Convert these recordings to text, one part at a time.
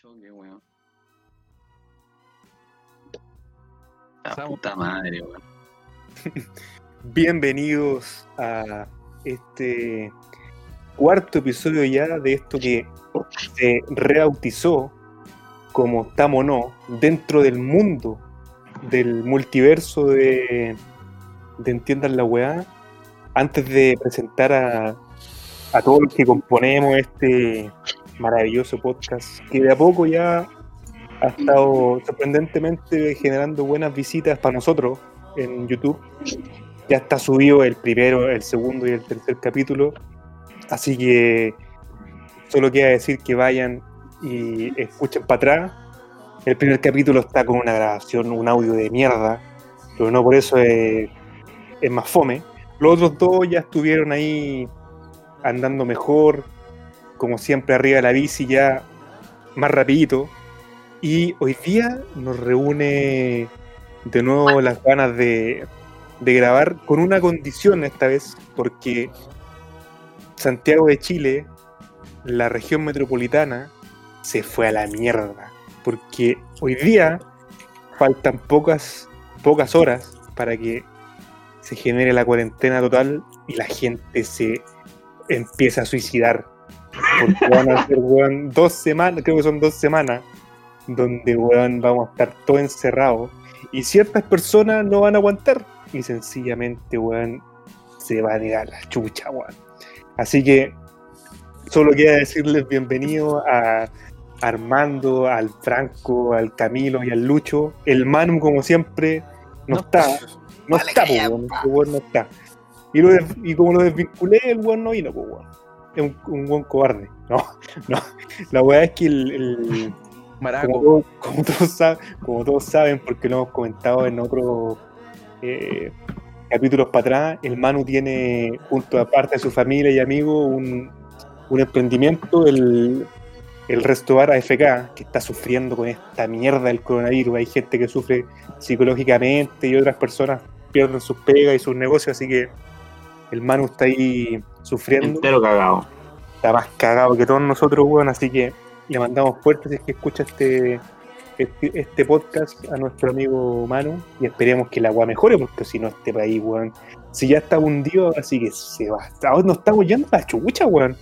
choque, weón. La puta madre, weón. Bienvenidos a este cuarto episodio ya de esto que se rebautizó como estamos no dentro del mundo del multiverso de, de Entiendan la Weá. Antes de presentar a, a todos los que componemos este maravilloso podcast, que de a poco ya ha estado sorprendentemente generando buenas visitas para nosotros en YouTube. Ya está subido el primero, el segundo y el tercer capítulo. Así que solo queda decir que vayan y escuchen para atrás. El primer capítulo está con una grabación, un audio de mierda, pero no por eso es, es más fome. Los otros dos ya estuvieron ahí andando mejor, como siempre arriba de la bici ya más rapidito. Y hoy día nos reúne de nuevo las ganas de, de grabar con una condición esta vez, porque Santiago de Chile, la región metropolitana, se fue a la mierda. Porque hoy día faltan pocas, pocas horas para que se genere la cuarentena total y la gente se empieza a suicidar. Porque van a ser, weón, dos semanas, creo que son dos semanas, donde, weón, vamos a estar todos encerrados. Y ciertas personas no van a aguantar. Y sencillamente, weón, se van a negar la chucha, weón. Así que solo queda decirles bienvenido a Armando, al Franco, al Camilo y al Lucho. El Manu, como siempre, no, está. No está, po, weón. Este weón no está. Y, lo y como lo desvinculé, el weón no vino, pues, weón. Es un, un buen cobarde. No, no. La weá es que el, el- Maraco. como, todos- como todos saben, como todos saben, porque lo hemos comentado en otros eh, capítulos para atrás, el Manu tiene, junto a parte de su familia y amigos, un, un emprendimiento, el, el Resto Bar AFK, que está sufriendo con esta mierda del coronavirus. Hay gente que sufre psicológicamente y otras personas pierden sus pegas y sus negocios, así que el Manu está ahí sufriendo Entero cagado. está más cagado que todos nosotros, weón, así que le mandamos fuerte si es que escucha este, este, este podcast a nuestro amigo Manu y esperemos que la agua mejore, porque si no este país, weón, si ya está hundido, así que se va. Ahora nos estamos yendo a la chucha, weón.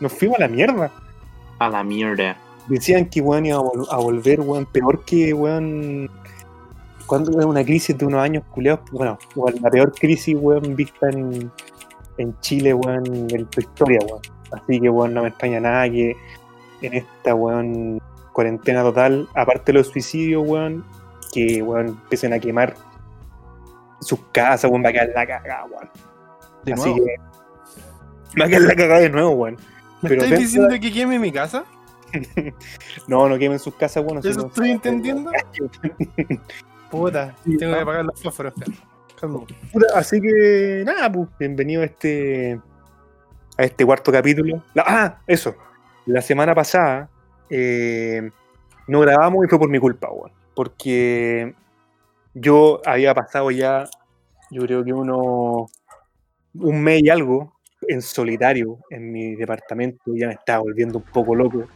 Nos fuimos a la mierda. A la mierda. Decían que, weón, iba a, vol- a volver, weón, peor que, weón, cuando una crisis de unos años culeados, bueno, la peor crisis, weón, vista en, en Chile, weón, en tu historia, weón. Así que, weón, no me extraña nada que en esta, weón, cuarentena total, aparte de los suicidios, weón, que, weón, empiecen a quemar sus casas, weón, va a quedar la cagada, weón. De Así nuevo. que va a quedar la cagada de nuevo, weón. ¿Me pero estáis diciendo que queme mi casa? No, no quemen sus casas, weón. ¿Eso estoy entendiendo? Puta, tengo que apagar los fósforos. Así que nada, pues bienvenido a este a este cuarto capítulo. Ah, eso. La semana pasada eh, no grabamos y fue por mi culpa. Porque yo había pasado ya, yo creo que uno un mes y algo en solitario en mi departamento, ya me estaba volviendo un poco loco.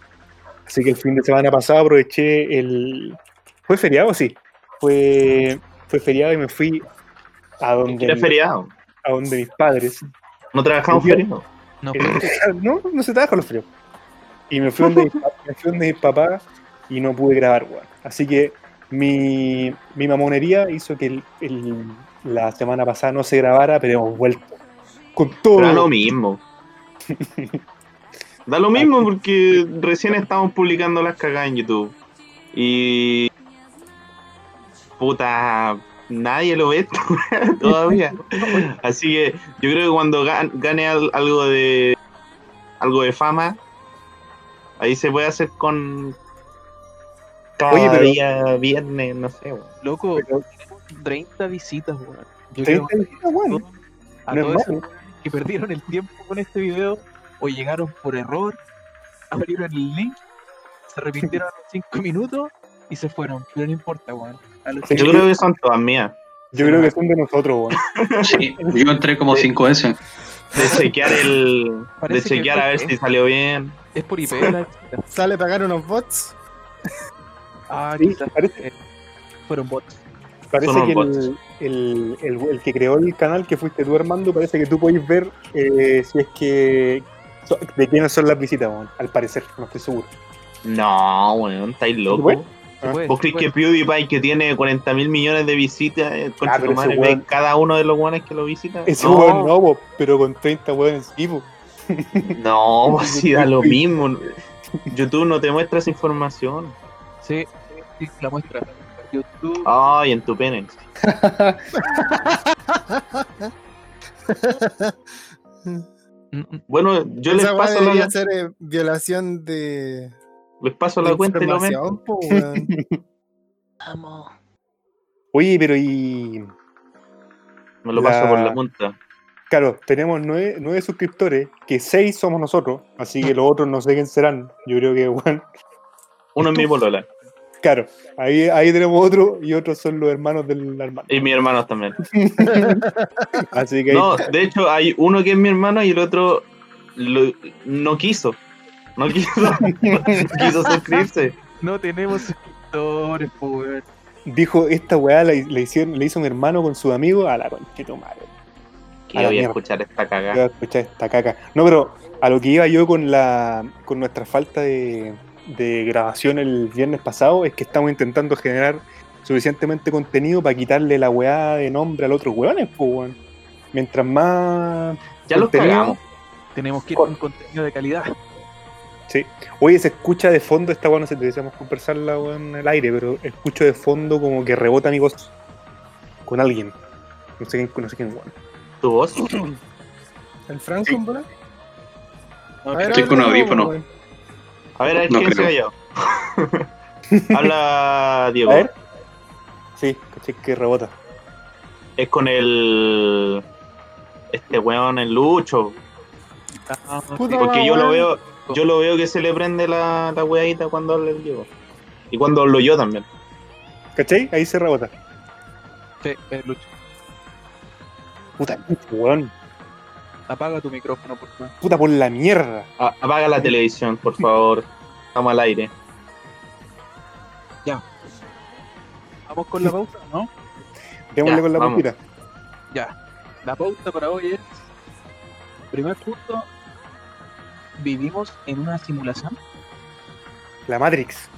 Así que el fin de semana pasado aproveché el. ¿Fue feriado? Sí. Fue, fue feriado y me fui a donde, Era feriado. a donde mis padres. No trabajamos feriado. No, Eh, no, no se trabaja los fríos. Y me fui donde, mis me fui donde mis papás y no pude grabar, weón. Así que mi, mi mamonería hizo que el- el- la semana pasada no se grabara, pero hemos vuelto con todo. Da lo mismo. Da lo mismo porque recién estamos publicando las cagadas en YouTube. Y. Puta. Nadie lo ve todavía. Así que yo creo que cuando gan- gane al- algo de. Algo de fama. Ahí se puede hacer con. Cada Oye, pero- día viernes, no sé. weón. loco, Pero 30 visitas, weón. Yo 30 creo visitas, weón. a No todos esos que perdieron el tiempo con este video o llegaron por error, abrieron el link, se arrepintieron en 5 minutos y se fueron. Pero no importa, weón. Yo creo que son todas mías. Yo creo que son de nosotros, weón. Sí, yo entré como cinco veces. De chequear el. De Parece chequear a ver si salió bien. Es por IP. Sale pagar unos bots. Ah, Sí, parece- eh, fueron bots. Parece Son que el, el, el- el que creó el canal, que fuiste tú, Armando, parece que tú podéis ver eh, si es que. so- de quiénes son las visitas, weón. Al parecer, no estoy seguro. No, weón, estáis loco. Ah. puede, ¿Vos crees que PewDiePie, que tiene 40 mil millones de visitas, eh, concha Ah, madre, weón- ve cada uno de los weones que lo visitan? Ese no, weón no, po, pero con 30 weones po. no, pues sí, da lo mismo. YouTube no te muestra esa información. Sí, sí, la muestra. YouTube. Ay, en tu pene. Bueno, yo les Esa weá paso, debería la, ser eh, violación de, les paso la cuenta y lo po, weón. Vamos. Oye, pero y. Me lo La- paso por la punta. Claro, tenemos nueve, nueve suscriptores, que seis somos nosotros, así que los otros no sé quién serán. Yo creo que, weón. Uno es mi polola. Claro, ahí, ahí tenemos otro y otros son los hermanos del hermano. Y mis hermanos también. Así que ahí- No, de hecho, hay uno que es mi hermano y el otro lo- no quiso. No quiso. no quiso suscribirse. No tenemos suscriptores, po, weón. dijo, esta weá la, la hicieron, le hizo un hermano con su amigo a la conchito madre. Que voy a escuchar esta Voy a cagada. escuchar esta caca. No, pero a lo que iba yo con la con nuestra falta de, de grabación el viernes pasado es que estamos intentando generar suficientemente contenido para quitarle la weá de nombre al otro weones, pues weón. Mientras más Ya los contenido- cagamos. Tenemos que ir con contenido de calidad. Sí. Oye, se escucha de fondo esta weá, no sé, deberíamos conversarla weón, en el aire, pero escucho de fondo como que rebota mi voz con alguien. No sé quién, no sé quién, weón. Tu voz. ¿El Franco, en bola? No, A ver, Estoy a ver, con audífono. weón. A ver, a ver No quién se creo. callado. Habla Diego. A ver. Sí, caché que rebota. Es con el. Este weón, el Lucho. ah, sí. Puta Porque yo lo veo. Yo lo veo que se le prende la, la weadita cuando habla el Diego. Y cuando hablo yo también. ¿Cachai? Ahí se rebota. Sí, eh, Lucho. Puta, weón. Apaga tu micrófono, por favor. Puta por la mierda. A- apaga la televisión, por favor. Estamos al aire. Vamos con la pauta, ¿no? Démosle Ya, con la puntita. Ya. La pauta para hoy es. Primer punto. Vivimos en una simulación. La Matrix.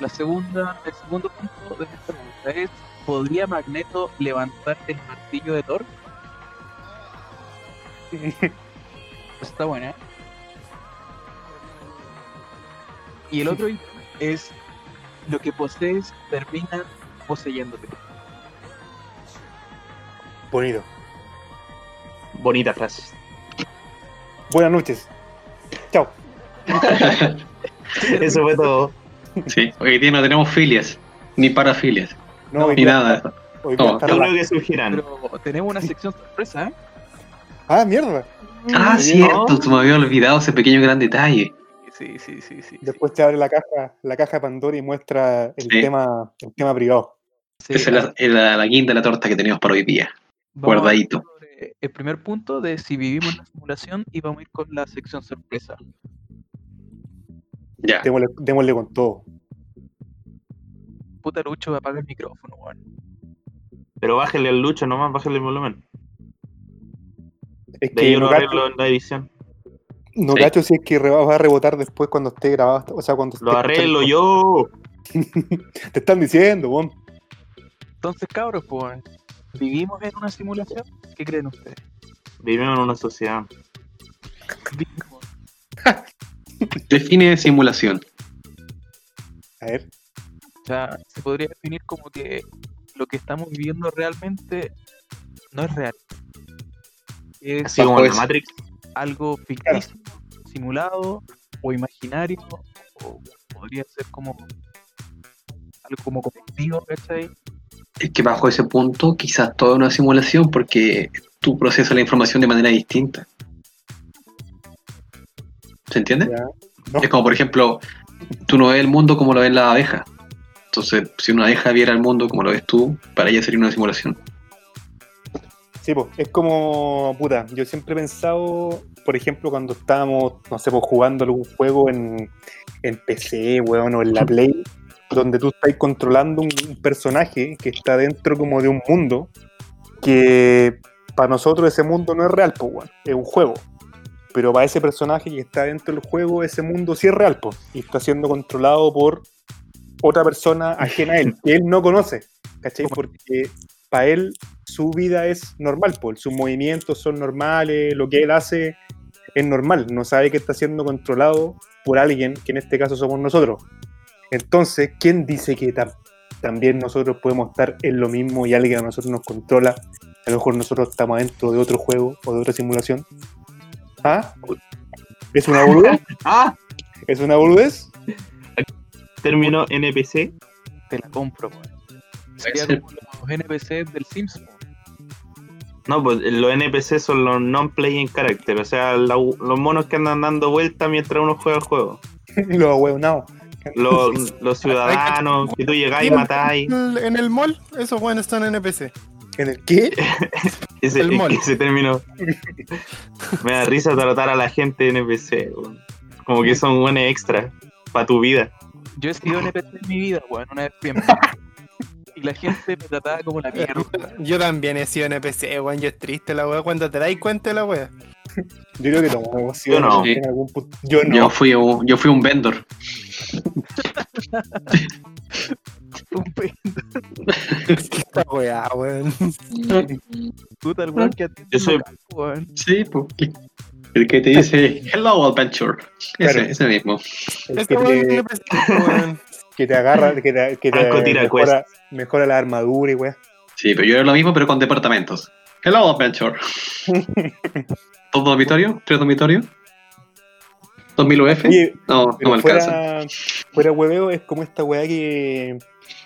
La segunda, el segundo punto de esta pregunta es: ¿podría Magneto levantar el martillo de Thor? Está buena. ¿eh? Y el otro es: lo que posees termina poseyéndote. Bonito. Bonita frase. Buenas noches. Chao. Eso fue todo. Sí, hoy día no tenemos filias, ni parafilias, No, hoy ni día- nada hoy día No, rela- creo que surgirán. Pero tenemos una sección sorpresa, ¿eh? Ah, mierda. Ah, cierto, se me había olvidado ese pequeño gran detalle. Sí, sí, sí, sí. Después te abre la caja, la caja de Pandora y muestra el Sí. tema, el tema privado. sí. Esa es la, es la, la guinda de la torta que tenemos para hoy día. Vamos guardadito. Sobre El primer punto de si vivimos en la simulación y vamos a ir con la sección sorpresa. Ya. Démosle, démosle con todo. Puta Lucho, apaga el micrófono, weón. Pero bájale al Lucho nomás, bájale el volumen. Es De ahí que yo no en la edición. no Sí. cacho si es que va a rebotar después cuando esté grabado. O sea, cuando Lo arreglo escuchando. yo. Te están diciendo, weón. Entonces, cabros, pues, weón, ¿vivimos en una simulación? ¿Qué creen ustedes? Vivimos en una sociedad. Vivimos. Define simulación. A ver. O sea, se podría definir como que lo que estamos viviendo realmente no es real. Es Así como en la Bajo Matrix. algo ficticio, simulado o imaginario, o podría ser como algo como colectivo, ¿cachai? Es que bajo ese punto quizás todo es una simulación porque tú procesas la información de manera distinta. ¿Se entiende? No. Es como, por ejemplo, tú no ves el mundo como lo ven las abejas. Entonces, si una abeja viera el mundo como lo ves tú, para ella sería una simulación. Sí, pues, es como, puta, yo siempre he pensado, por ejemplo, cuando estábamos, no sé, pues, jugando algún juego en, en PC, weón, o en la Play, donde tú estás controlando un, un personaje que está dentro como de un mundo, que para nosotros ese mundo no es real, pues, es un juego. Pero para ese personaje que está dentro del juego, ese mundo sí es real, pues, y está siendo controlado por otra persona ajena a él, que él no conoce, ¿cachai? Porque para él su vida es normal, pues, sus movimientos son normales, lo que él hace es normal, no sabe que está siendo controlado por alguien, que en este caso somos nosotros. Entonces, ¿quién dice que tam- también nosotros podemos estar en lo mismo y alguien a nosotros nos controla? A lo mejor nosotros estamos dentro de otro juego o de otra simulación. ¿Ah? ¿Es una boludez? Ah, ¿Es una boludez? término NPC. Te la compro, weón. Sería ser. como los NPC del Sims. No, pues los NPC son los non-playing character, o sea, la- los monos que andan dando vueltas mientras uno juega el juego. Los ahueonados. Los, los ciudadanos que tú llegáis y matáis. En el- En el mall, esos buenos están en NPC. ¿En el qué? Ese, El mall. ese término. Me da risa tratar a la gente de NPC. weón. Como que son buenos extras para tu vida. Yo he sido NPC en mi vida, weón, una vez bien. y la gente me trataba como la mierda. Yo también he sido NPC, weón. Yo es triste la weá cuando te dais cuenta de la weá. Yo creo que hemos sido Yo no. en algún punto. Yo no. Yo fui un, yo fui un vendor. Un Esta weá, weón. puta el weón que atiende Yo soy- local, weón. Sí, pues. El que te dice Hello Adventure. Ese, Claro. ese mismo. El Esta que te, que te agarra, que te, que te mejora, mejora la armadura y weá. Sí, pero yo era lo mismo, pero con departamentos. Hello Adventure. ¿Dos dormitorios? ¿Tres dormitorios? ¿2000 UF? Oye, No, no me alcanza. fuera, hueveo es como esta weá que,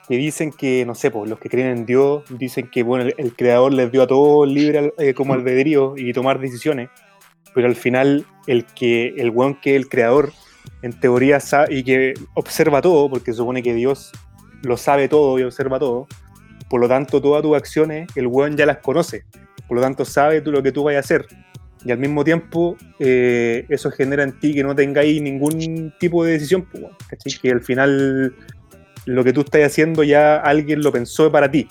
que dicen que, no sé, pues los que creen en Dios dicen que bueno, el, el creador les dio a todos libre eh, como albedrío y tomar decisiones, pero al final el que el weón que es el creador en teoría sabe y que observa todo, porque se supone que Dios lo sabe todo y observa todo, por lo tanto todas tus acciones el weón ya las conoce, por lo tanto sabe tú lo que tú vayas a hacer. Y al mismo tiempo, eh, eso genera en ti que no tengáis ningún tipo de decisión, pues, ¿cachai? Que al final lo que tú estás haciendo ya alguien lo pensó para ti.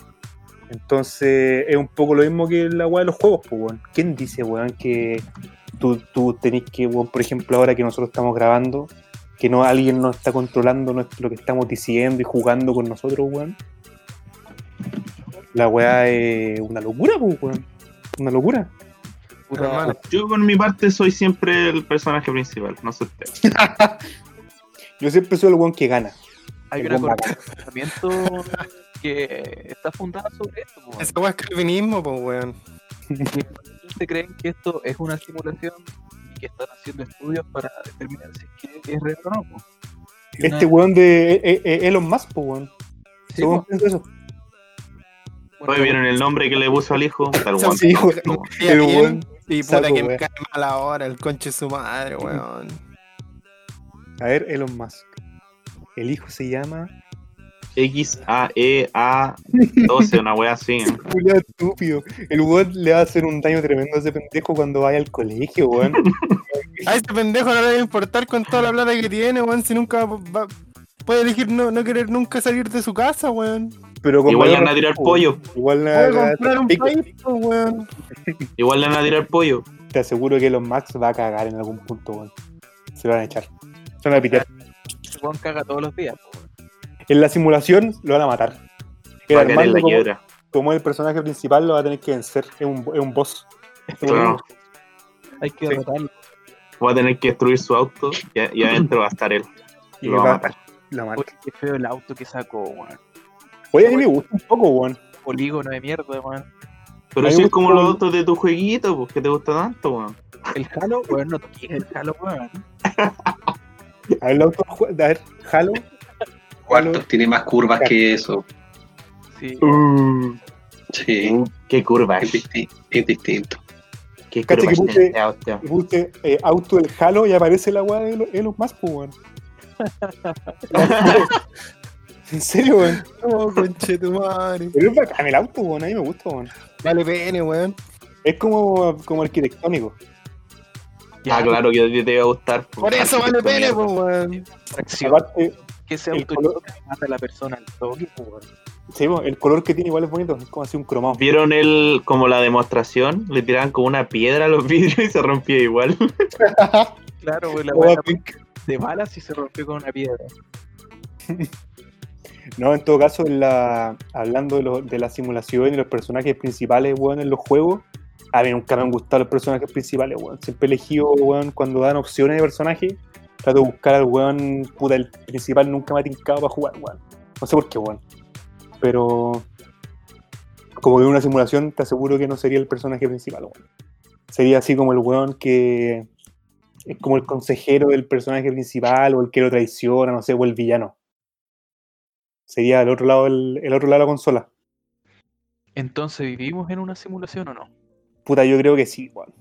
Entonces es un poco lo mismo que la weá de los juegos, pues, weón. ¿Quién dice, weón, que tú, tú tenés que, weón, por ejemplo, ahora que nosotros estamos grabando, que no alguien nos está controlando lo que estamos diciendo y jugando con nosotros, weón? La weá es una locura, pues, weón. Una locura. Puta, Hermano. Yo por mi parte soy siempre el personaje principal, no sé usted. Yo siempre soy el weón que gana. hay el buen de pensamiento que está fundada sobre esto, po, weá es calvinismo, pues, weón. ¿Ustedes creen que esto es una simulación y que están haciendo estudios para determinar si es que es real o no? po? Este una- weón de eh, eh, Elon Musk, pues, weón. sí, po, eso. Hoy vieron el nombre que le puso al hijo. Tal. Sí, El bien, weón. Y puta saco, que me cae mal ahora, el conche de su madre, weón. A ver, Elon Musk. El hijo se llama. X A E A 12, una wea así. ¿eh? Julián estúpido. El weón le va a hacer un daño tremendo a ese pendejo cuando vaya al colegio, weón. A este pendejo no le va a importar con toda la plata que tiene, weón, si nunca va- va- puede elegir no, no querer nunca salir de su casa, weón. Pero Igual le van a tirar pollo. Igual le van a comprar un pico. país, pues, weón. Igual le van a tirar pollo. Te aseguro que Elon Musk va a cagar en algún punto, weón. Se lo van a echar. Se van a pitear. weón caga todos los días, weón. En la simulación lo van a matar. El Va a caer en Armando, la como, quiebra. como es el personaje principal, lo va a tener que vencer. Es un, es un boss. Claro. Hay que Sí. derrotarlo. Va a tener que destruir su auto y, y adentro va a estar él. Y Lo va a va- matar. la mata. Oye, qué feo el auto que sacó, weón. Oye, a mí me gusta un poco, weón. Polígono de mierda, weón. Pero me es como los autos de tu jueguito, pues que te gusta tanto, weón. El Halo, weón, no toques el Halo, weón. A ver, el auto, a ver, Halo. Cuarto, tiene más curvas que eso. Sí. Uh, Sí, qué curva, es, disti- es distinto. qué Cacha curva que puse- este auto. puse eh, auto del Halo y aparece la weá de Elon- Elon Musk, pues, weón. ¿En serio, weón? Oh, conche tu madre. Pero es bacán el auto, weón. A mí me gusta, weón. Vale pene, weón. Es como, como arquitectónico. Ya, Ah, claro que te va a gustar. Por eso vale pene, pues, weón. Aparte, Que se el autorizó que mata a la persona al toque, pues, weón. sí, el color que tiene igual es bonito, es como así un cromado. ¿Vieron el, como la demostración? Le tiraban como una piedra a los vidrios y se rompía igual. Claro, güey, la de balas y se rompió con una piedra. No, en todo caso, hablando de, la simulación y los personajes principales, weón, en los juegos, a mí nunca me han gustado los personajes principales, weón. Siempre elegido, weón, cuando dan opciones de personaje, trato de buscar al weón, puta, el principal nunca me ha tincado para jugar, weón. No sé por qué, weón. Pero, como que una simulación, te aseguro que no sería el personaje principal, weón. Sería así como el weón que es como el consejero del personaje principal o el que lo traiciona, no sé, o el villano. Sería el otro lado, el, el otro lado de la consola. Entonces, ¿vivimos en una simulación o no? Puta, yo creo que sí, weón.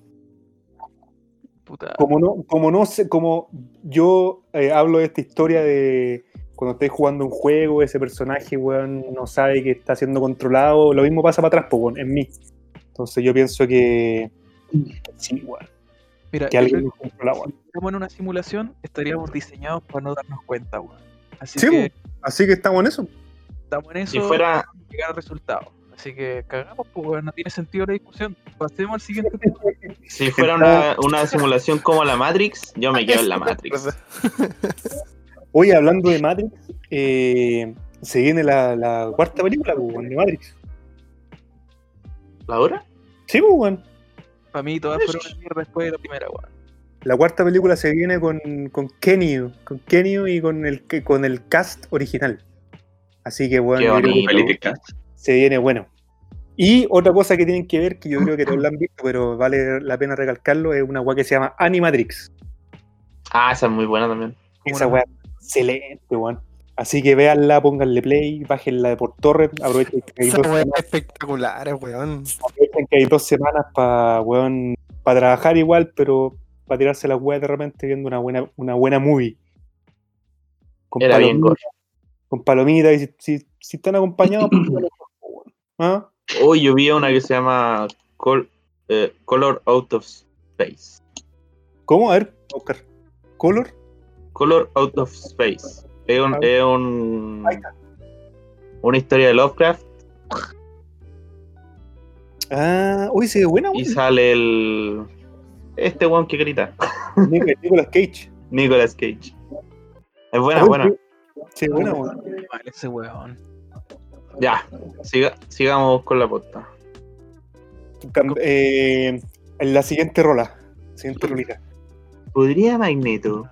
Puta. Como no, como no sé, como yo eh, hablo de esta historia de cuando estés jugando un juego, ese personaje, weón, no sabe que está siendo controlado, lo mismo pasa para atrás, pues, weón, en mí. Entonces yo pienso que sí, weón, Mira, que alguien nos controla, weón. si estamos en una simulación, estaríamos diseñados para no darnos cuenta, weón. Así Sí, que Así que estamos en eso. estamos en eso Si fuera, llegar al resultado. Así que cagamos, pues, weón, no tiene sentido la discusión. Pasemos al siguiente tema. si fuera una, una simulación como la Matrix, yo me quedo en la Matrix. Hoy hablando de Matrix, eh, se viene la, la cuarta película, pues, de Matrix. ¿La hora? Sí, pues, weón. Para mí todas fueron una mierda después de la primera, weón. La cuarta película se viene con, con Kenny, con Kenny y con el, con el cast original. Así que bueno, se viene bueno. Y otra cosa que tienen que ver, que yo creo que todos la han visto, pero vale la pena recalcarlo, es una weá que se llama Animatrix. Ah, esa es muy buena también. ¿Cómo Esa weá excelente, weón. Así que véanla, pónganle play, bájenla de por torrent, aprovechen que hay Esa dos weá semanas, es espectacular, weón. aprovechen que hay dos semanas para para trabajar igual, pero para tirarse las weas de repente viendo una buena, una buena movie. Con Era bien palomitas, con palomitas, y si, si- si están acompañados, pues, weón. ¿Ah? Hoy yo vi una que se llama Col- eh, Color Out of Space. ¿Cómo? A ver, Oscar. ¿Color? Color Out of Space. Es un, es un- una historia de Lovecraft Ah, uy, se ve buena, y sale el. Este weón que grita. Nic- Nicolas Cage. Nicolas Cage. Es buena, buena. Ve buena. Vale, ese weón. Ya, siga- sigamos con la posta. Eh, en la siguiente rola. Siguiente rolita. ¿Podría Magneto?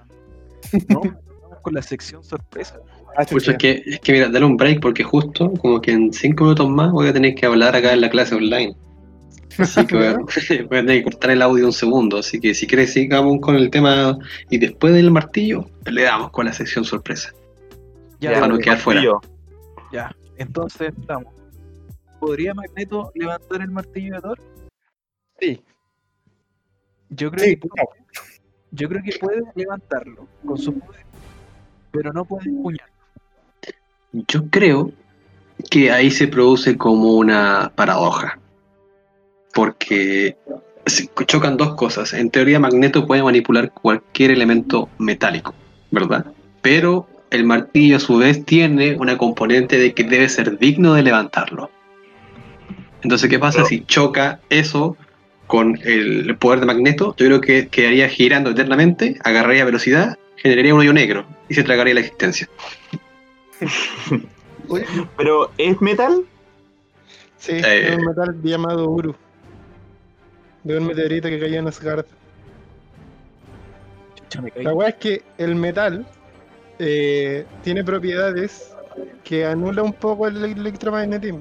No, vamos con la sección sorpresa. Ah, chucha. es que, es que mira, dale un break porque justo como que en cinco minutos más voy a tener que hablar acá en la clase online. Así que voy a, voy a tener que cortar el audio un segundo. Así que si quieres sigamos con el tema y después del martillo le damos con la sección sorpresa. Ya, para no quedar fuera. Ya. Entonces estamos. ¿Podría Magneto levantar el martillo de Thor? Sí. Yo creo, Sí, que, yo creo que puede levantarlo con su poder, pero no puede empuñarlo. Yo creo que ahí se produce como una paradoja. Porque chocan dos cosas. En teoría, Magneto puede manipular cualquier elemento metálico, ¿verdad? Pero el martillo a su vez tiene una componente de que debe ser digno de levantarlo. Entonces, ¿qué pasa si choca eso con el poder de Magneto? Yo creo que quedaría girando eternamente, agarraría velocidad, generaría un hoyo negro y se tragaría la existencia. ¿Pero es metal? sí, Eh. es un metal llamado Uru. De un meteorito que cayó en Asgard. Me caí. La weá es que el metal eh, tiene propiedades que anula un poco el electromagnetismo.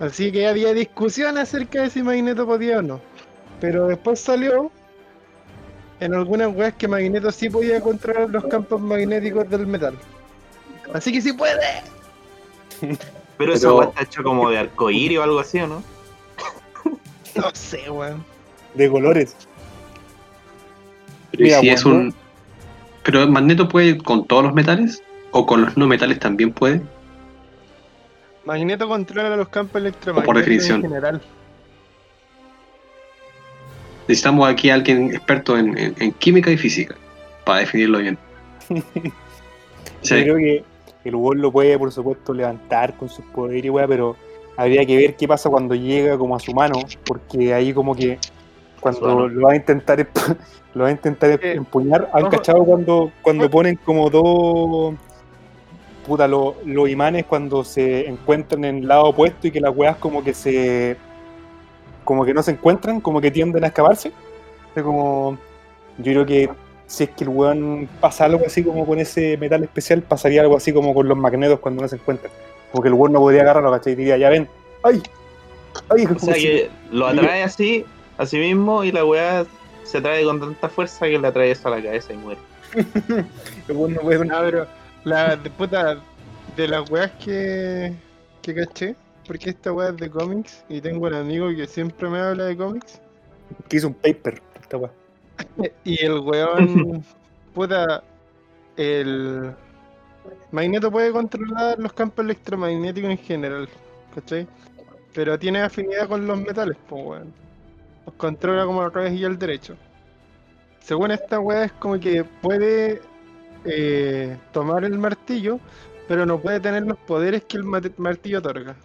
Así que había discusión acerca de si Magneto podía o no. Pero después salió en algunas weas que Magneto sí podía controlar los campos magnéticos del metal. Así que sí puede. Pero, esa Pero- weá está hecho como de arcoíris o algo así, ¿o no? No sé, weón. De colores. Pero ¿y Mira, si es un. Pero Magneto puede con todos los metales o con los no metales también puede. Magneto controla los campos electromagnéticos definición. en general. Necesitamos aquí a alguien experto en, en- en química y física para definirlo bien. Sí. Yo creo que el weón lo puede, por supuesto, levantar con sus poderes y weá, pero habría que ver qué pasa cuando llega como a su mano, porque ahí como que cuando lo va a intentar lo va a intentar Eh, empuñar, ¿han ojo. cachado cuando, cuando ponen como dos puta lo- los imanes cuando se encuentran en el lado opuesto y que las weas como que se como que no se encuentran, como que tienden a escaparse? Es como yo creo que si es que el weón pasa algo así como con ese metal especial, pasaría algo así como con los magnetos cuando no se encuentran. Como que el weón no podría agarrarlo, ¿cachai? Y diría, ya ven, ¡ay! ¡ay! O sea que lo atrae así, a sí mismo, y la weá se atrae con tanta fuerza que le atrae eso a la cabeza y muere. el weón no pero la de puta de las weas que, que caché, porque esta wea es de cómics y tengo un amigo que siempre me habla de cómics que hizo un paper. Esta weá. y el weón, puta, el Magneto puede controlar los campos electromagnéticos en general, ¿cachai? Pero tiene afinidad con los metales, pues weón. Los controla como al revés y al derecho. Según esta wea es como que puede eh, tomar el martillo, pero no puede tener los poderes que el martillo otorga.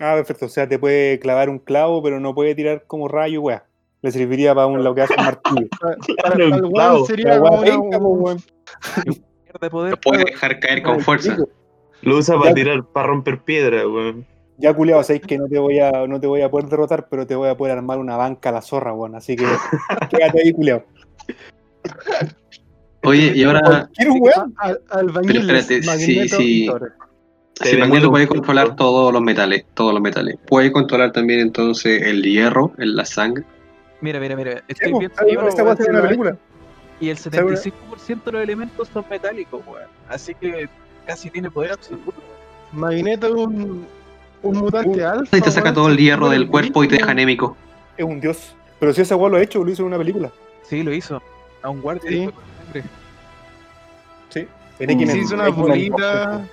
Ah, perfecto. O sea, te puede clavar un clavo, pero no puede tirar como rayo, weá. Le serviría para un, lo que hace un martillo. Para, para- para el un weón clavo. sería como weá. Pierde poder. Lo puede dejar caer con fuerza. Lo usa para tirar, para romper piedra, weón. Ya culiado, sabéis que no te voy a, no te voy a poder derrotar, pero te voy a poder armar una banca a la zorra, weón. Así que quédate ahí, culiado. Oye, y ahora, ¿Quieres un weón? Al- albañiles, Pero espérate, Magneto sí, sí. Si Magneto puede controlar todos los metales, todos los metales. Puede controlar también entonces el hierro en la sangre. Mira, mira, mira. Estoy viendo una película. y el 75% de los elementos son metálicos, weón. Así que casi tiene poder absoluto. Magneto es un, un mutante alfa. Y te saca todo el hierro del cuerpo y te deja anémico. Es un dios. Pero si ese weón lo ha hecho, lo hizo en una película. Sí, lo hizo. A un guardia Sí. Sí. En Se hizo una bolita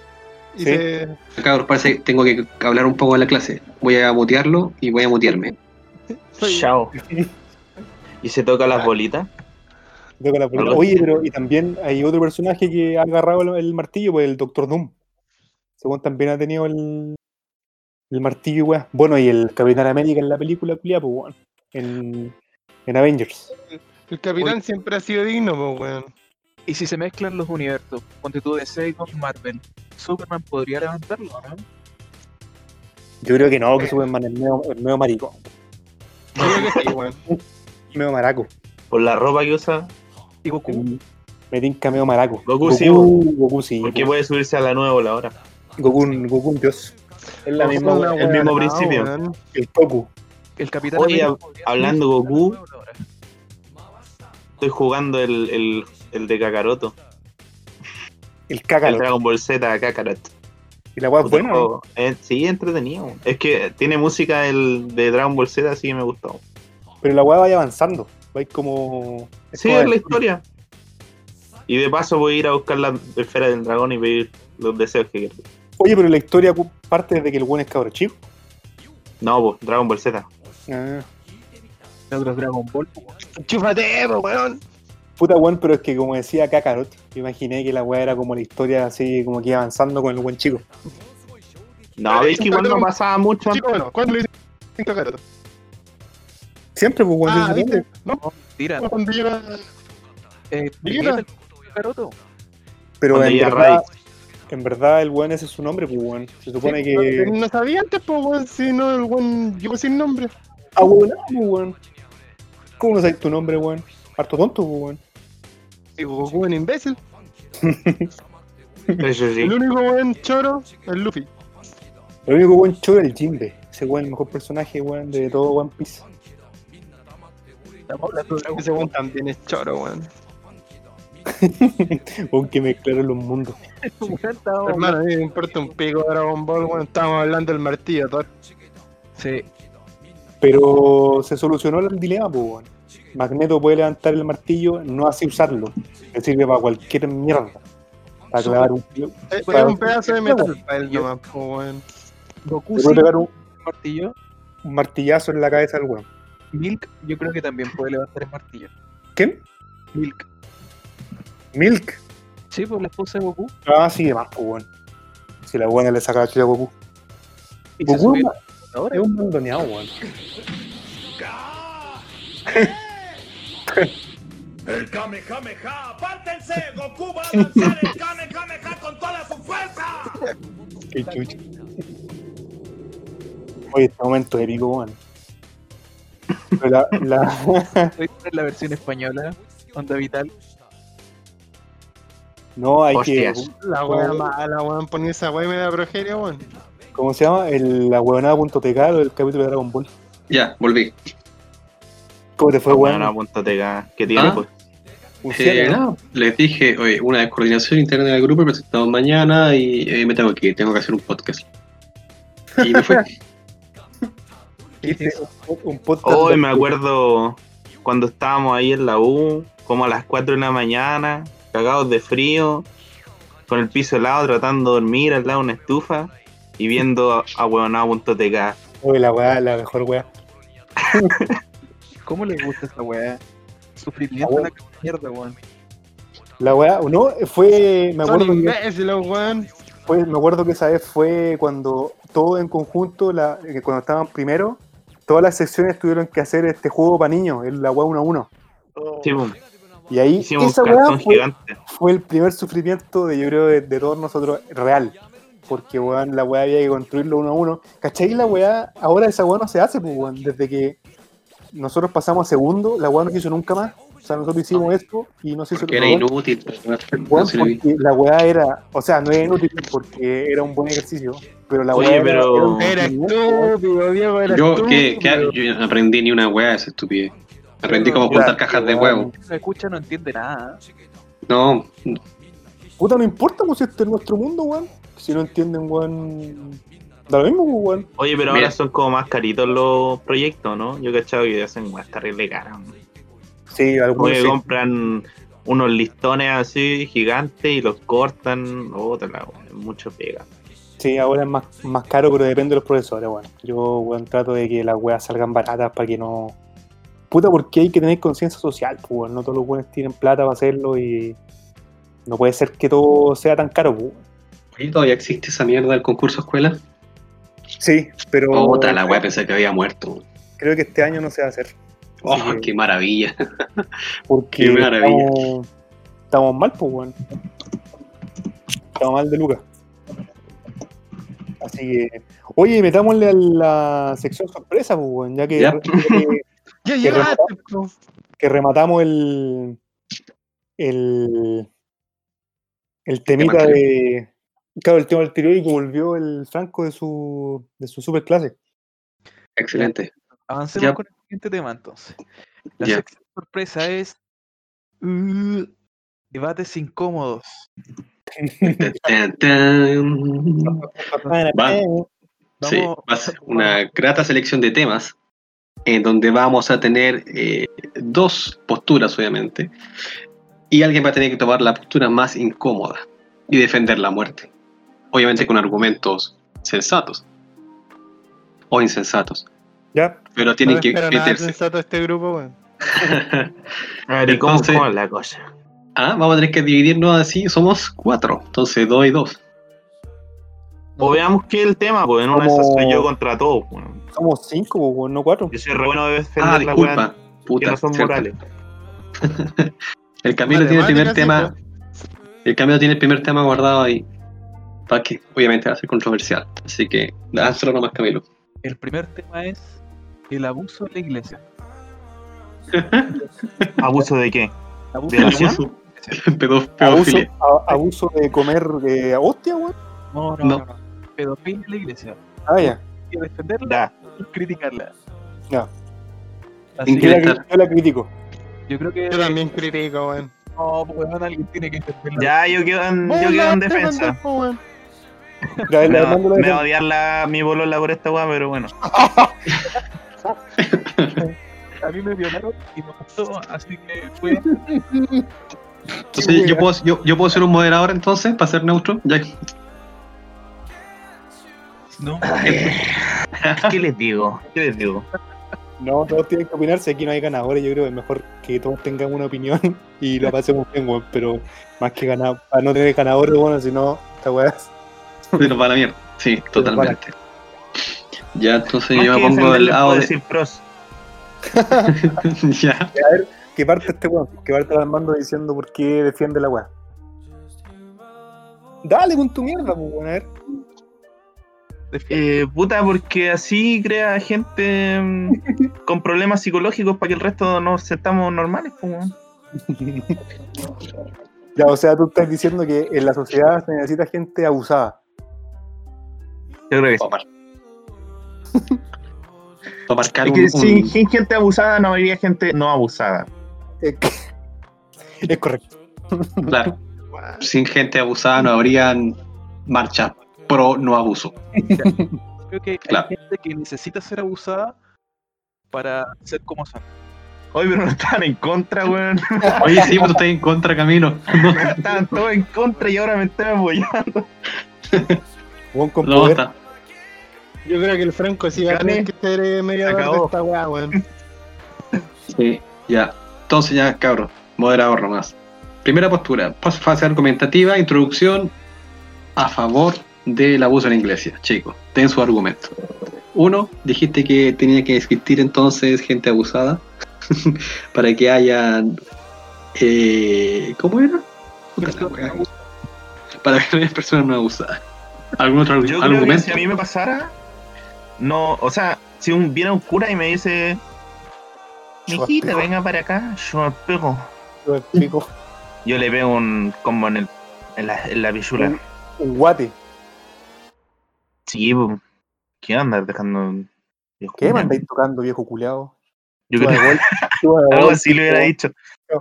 y Sí. se. Cabros, parece que tengo que hablar un poco de la clase. Voy a mutearlo y voy a mutearme. Chao. ¿Y se toca las bolitas? Toca la película. Algo Oye, pero y también hay otro personaje que ha agarrado el, el martillo, pues el Doctor Doom. Según también ha tenido el, el martillo, weón. Bueno, y el Capitán América en la película, culia, pues, weón. En, en Avengers. El capitán Oye. siempre ha sido digno, pues, weón. Y si se mezclan los universos, ponte tú DC con Marvel, Superman podría levantarlo, ¿no? Yo creo que no, que Superman es medio, es medio marico. Yo creo que sí, weón. Medio maraco. Por la ropa que usa, Y Goku, Me tinca medio maraco. Goku sí, Goku sí. porque po. puede subirse a la nueva. Goku, un- Goku un dios. Es la misma, la el mismo principio. weón. el Goku. el Capitán Oye, hablando Goku. Estoy jugando el, el, el de Kakaroto. El El cácaro. Dragon Ball Z Kakarot. Y la weá es buena, ¿no? juego. Eh, sí, entretenido. Es que tiene música el de Dragon Ball Z, así que me gustó. Pero la weá vaya avanzando. Va a ir como. Sí, como es la historia. Y de paso voy a ir a buscar la esfera del dragón y pedir los deseos que quiero. Oye, pero la historia parte desde que el buen es cabro chico. No, pues, Dragon Ball Z. Ah. Dragon Ball. Chúfate, weón. Puta weón, pero es que como decía Kakarot, imaginé que la weá era como la historia así, como que iba avanzando con el buen chico. No, es que igual no pasaba mucho. Chico, bueno, ¿cuándo le dicen Kakaroto? Siempre, pues weón. Ah. No, Tira, cuando llega. eh. Pero Cuando en verdad. En verdad el weón ese es su nombre, pues weón. Se supone Sí, que. No, no sabía antes, pues, weón, si no, el weón llegó sin nombre. Ah, weón, ah, pues, weón. ¿Cómo no sabes tu nombre, weón? Harto tonto, pues weón. Y Goku es un imbécil. Eso sí. El único weón choro es Luffy. El único buen choro es el Jinbe. Ese weón el mejor personaje, weón, de todo One Piece. Ese weón también es choro, weón. Weón que mezclaron los mundos. Hermano, a mí me importa un pico de Dragon Ball, weón. Estábamos hablando del martillo, Thor. Sí, Pero se solucionó el dilema, pues. Magneto puede levantar el martillo, no así usarlo. Le sirve para cualquier mierda. Para clavar un. Es, es un pedazo de metal para él nomás, pues, weón. Goku sí, puede pegar un, martillo. un martillazo en la cabeza del weón. Milk, yo creo que también puede levantar el martillo. ¿Quién? Milk. Milk. Sí, pues la esposa de Goku. Ah, sí, más, pues, weón. Si la buena le saca la chile a Goku. Y Goku es un mandoneado, weón. El Kamehameha, apártense, Goku va a lanzar el Kamehameha con toda su fuerza. Qué chucha. Oye, este momento épico, weón. La, la... Voy a poner la versión española, Onda Vital. No, hay Hostias. que. La wea mala, weón. Poner esa wea y me da progeria, weón. ¿Cómo se llama? El, la huevonada.tk del capítulo de Dragon Ball. Ya, volví. ¿Cómo te fue, Bueno, weón? acá. ¿Qué tiene, Ah. pues? Eh, les dije, oye, una descoordinación interna del grupo, presentamos mañana y eh, me tengo que ir, tengo que hacer un podcast. Y me. Hiciste un- un podcast. Hoy me acuerdo cuando estábamos ahí en la U, como a las 4 de la mañana, cagados de frío, con el piso helado, tratando de dormir al lado de una estufa y viendo a, huevonao.tk. Oye, la weá, la mejor weá. ¿Cómo les gusta esa weá? Sufrimiento Ah, de la mierda, weón. La weá, no, fue. Me Son acuerdo, que, imbéciles, weón. fue, me acuerdo que esa vez fue cuando todos en conjunto, la, que cuando estaban primero, todas las secciones tuvieron que hacer este juego para niños, el- la weá 1 a 1. Sí, Y ahí, hicimos esa weá fue, el primer sufrimiento de yo creo de, de todos nosotros real. Porque weón, la weá había que construirlo uno a uno. ¿Cachai? La weá, ahora esa weá no se hace, pues weón. Desde que nosotros pasamos a segundo, la weá no se hizo nunca más. O sea, nosotros hicimos esto y no se hizo Porque era weón, inútil. no weón, porque la weá era, o sea, no era inútil porque era un buen ejercicio. Pero la Oye, weá era- pero- era Era sufrimiento, estúpido, Diego, era Yo, estúpido. ¿qué, qué- yo no aprendí ni una weá de esa estupidez. Aprendí cómo juntar cajas de weón. huevo. Si no escucha, no entiende nada. No, Puta, no importa, pues si este es nuestro mundo, weón. Si no entienden, weón. Da lo mismo, pues, weón. Oye, pero Mira. ahora son como más caritos los proyectos, ¿no? Yo he cachado que hacen weas terrible caras. ¿no? Sí, algunos sí. compran unos listones así gigantes y los cortan. Otra la wea, mucho pega. Sí, ahora es más, más caro, pero depende de los profesores, bueno. Yo, weón, trato de que las weas salgan baratas para que no... Puta, porque hay que tener conciencia social, pues. No todos los buenos tienen plata para hacerlo y... No puede ser que todo sea tan caro, pues. Oye, ¿todavía existe esa mierda del concurso escuela? Sí, pero... Puta, la weá pensé que había muerto. Creo que este año no se va a hacer. Oh, que- qué maravilla. Porque qué maravilla. Estamos, estamos mal, pues, weón. Estamos mal de Lucas. Así que... Oye, metámosle a la sección sorpresa, pues, weón. Ya que... Ya. ya que- Ya que llegaste, po. que rematamos el el el temita de claro el tema y que volvió el Franco de su de su superclase Excelente. Avancemos Ya. con el siguiente tema entonces. La Ya. sección sorpresa es uh, debates incómodos. Va. Sí, Vamos- va a ser una grata selección de temas en donde vamos a tener eh, dos posturas, obviamente, y alguien va a tener que tomar la postura más incómoda y defender la muerte. Obviamente con argumentos sensatos o insensatos, ya pero tienen no que meterse. sensato este grupo, weón. A ver, ¿y cómo, Entonces- cómo es la cosa? ah, vamos a tener que dividirnos así, somos cuatro, entonces dos y dos. O veamos qué es el tema, pues en una de esas soy Como- yo contra todos. pues. Somos cinco weón, no cuatro Yo soy re bueno de defender Ah, la wea disculpa. que Puta, no son cierto. morales. El Camilo tiene el primer tema. El Camilo tiene el primer tema guardado ahí. Para que obviamente va a ser controversial. Así que lánzalo nomás, Camilo. El primer tema es el abuso de la iglesia. ¿Abuso de qué? Abuso de la iglesia. Pedo- abuso, pedofilia. a- abuso de comer de hostia weón No, no, No. no. no. Pedofilia en la iglesia. ah ya Hay que defenderla Ya. Criticarla. Ya. Así que la, yo la critico yo creo que Yo también critico, weón. no, pues weón, alguien tiene que defenderla. Ya, yo quedo en, yo quedo en defensa. Me la va, me va a odiar la, mi bolola por esta weá, pero bueno. A mí me violaron y me gustó, así que fue. Entonces, yo puedo, yo, yo puedo ser un moderador entonces, para ser neutro. Ya que- No, ¿Qué les digo? ¿Qué les digo? No, todos tienen que opinar. Si aquí no hay ganadores, yo creo que es mejor que todos tengamos una opinión y lo pasemos bien, weón. Pero más que ganar, para no tener ganadores, bueno, si no, esta weá. Se nos va a la mierda. Sí, totalmente. Ya, entonces Más yo me pongo del lado de. decir pros. ya. Que parte este weón, que parte Armando diciendo por qué defiende la weá. Dale con tu mierda, pues, weón, a ver. Eh, puta, porque así crea gente mm, con problemas psicológicos para que el resto nos sentamos normales, pues. Ya, o sea, tú estás diciendo que en la sociedad se necesita gente abusada. Yo creo que sí. Para marcar Es que un- sin, sin gente abusada no habría gente no abusada. Es correcto. Claro, sin gente abusada no habrían marchas pro no abuso. Creo que Claro. hay gente que necesita ser abusada para ser como son. Hoy, pero no estaban en contra, weón. Oye, sí, pero tú estás en contra, Camilo. Estaban todos en contra y ahora me están apoyando. No, poder. está. Yo creo que el Franco sí va a Gané. tener que ser eh, mediador de esta weá, weón. Sí, ya. Entonces ya, cabros, moderador nomás. Primera postura, fase argumentativa, introducción a favor del abuso en la iglesia. Chicos, ten su argumento. Uno, dijiste que tenía que existir entonces gente abusada para que hayan... Eh, ¿Cómo era? Para que no haya personas no abusadas. ¿Algún otro Yo creo que argumento? si a mí me pasara, no, o sea, si un, viene un cura y me dice, mijita, pego". venga para acá, yo me pego. Yo explico. Yo le pego un combo en, el, en, la, en la pichula. Un- Un guate. Sí, po. ¿qué andas dejando? viejo ¿Qué me andáis tocando, viejo culeado? Yo creo algo así le hubiera dicho.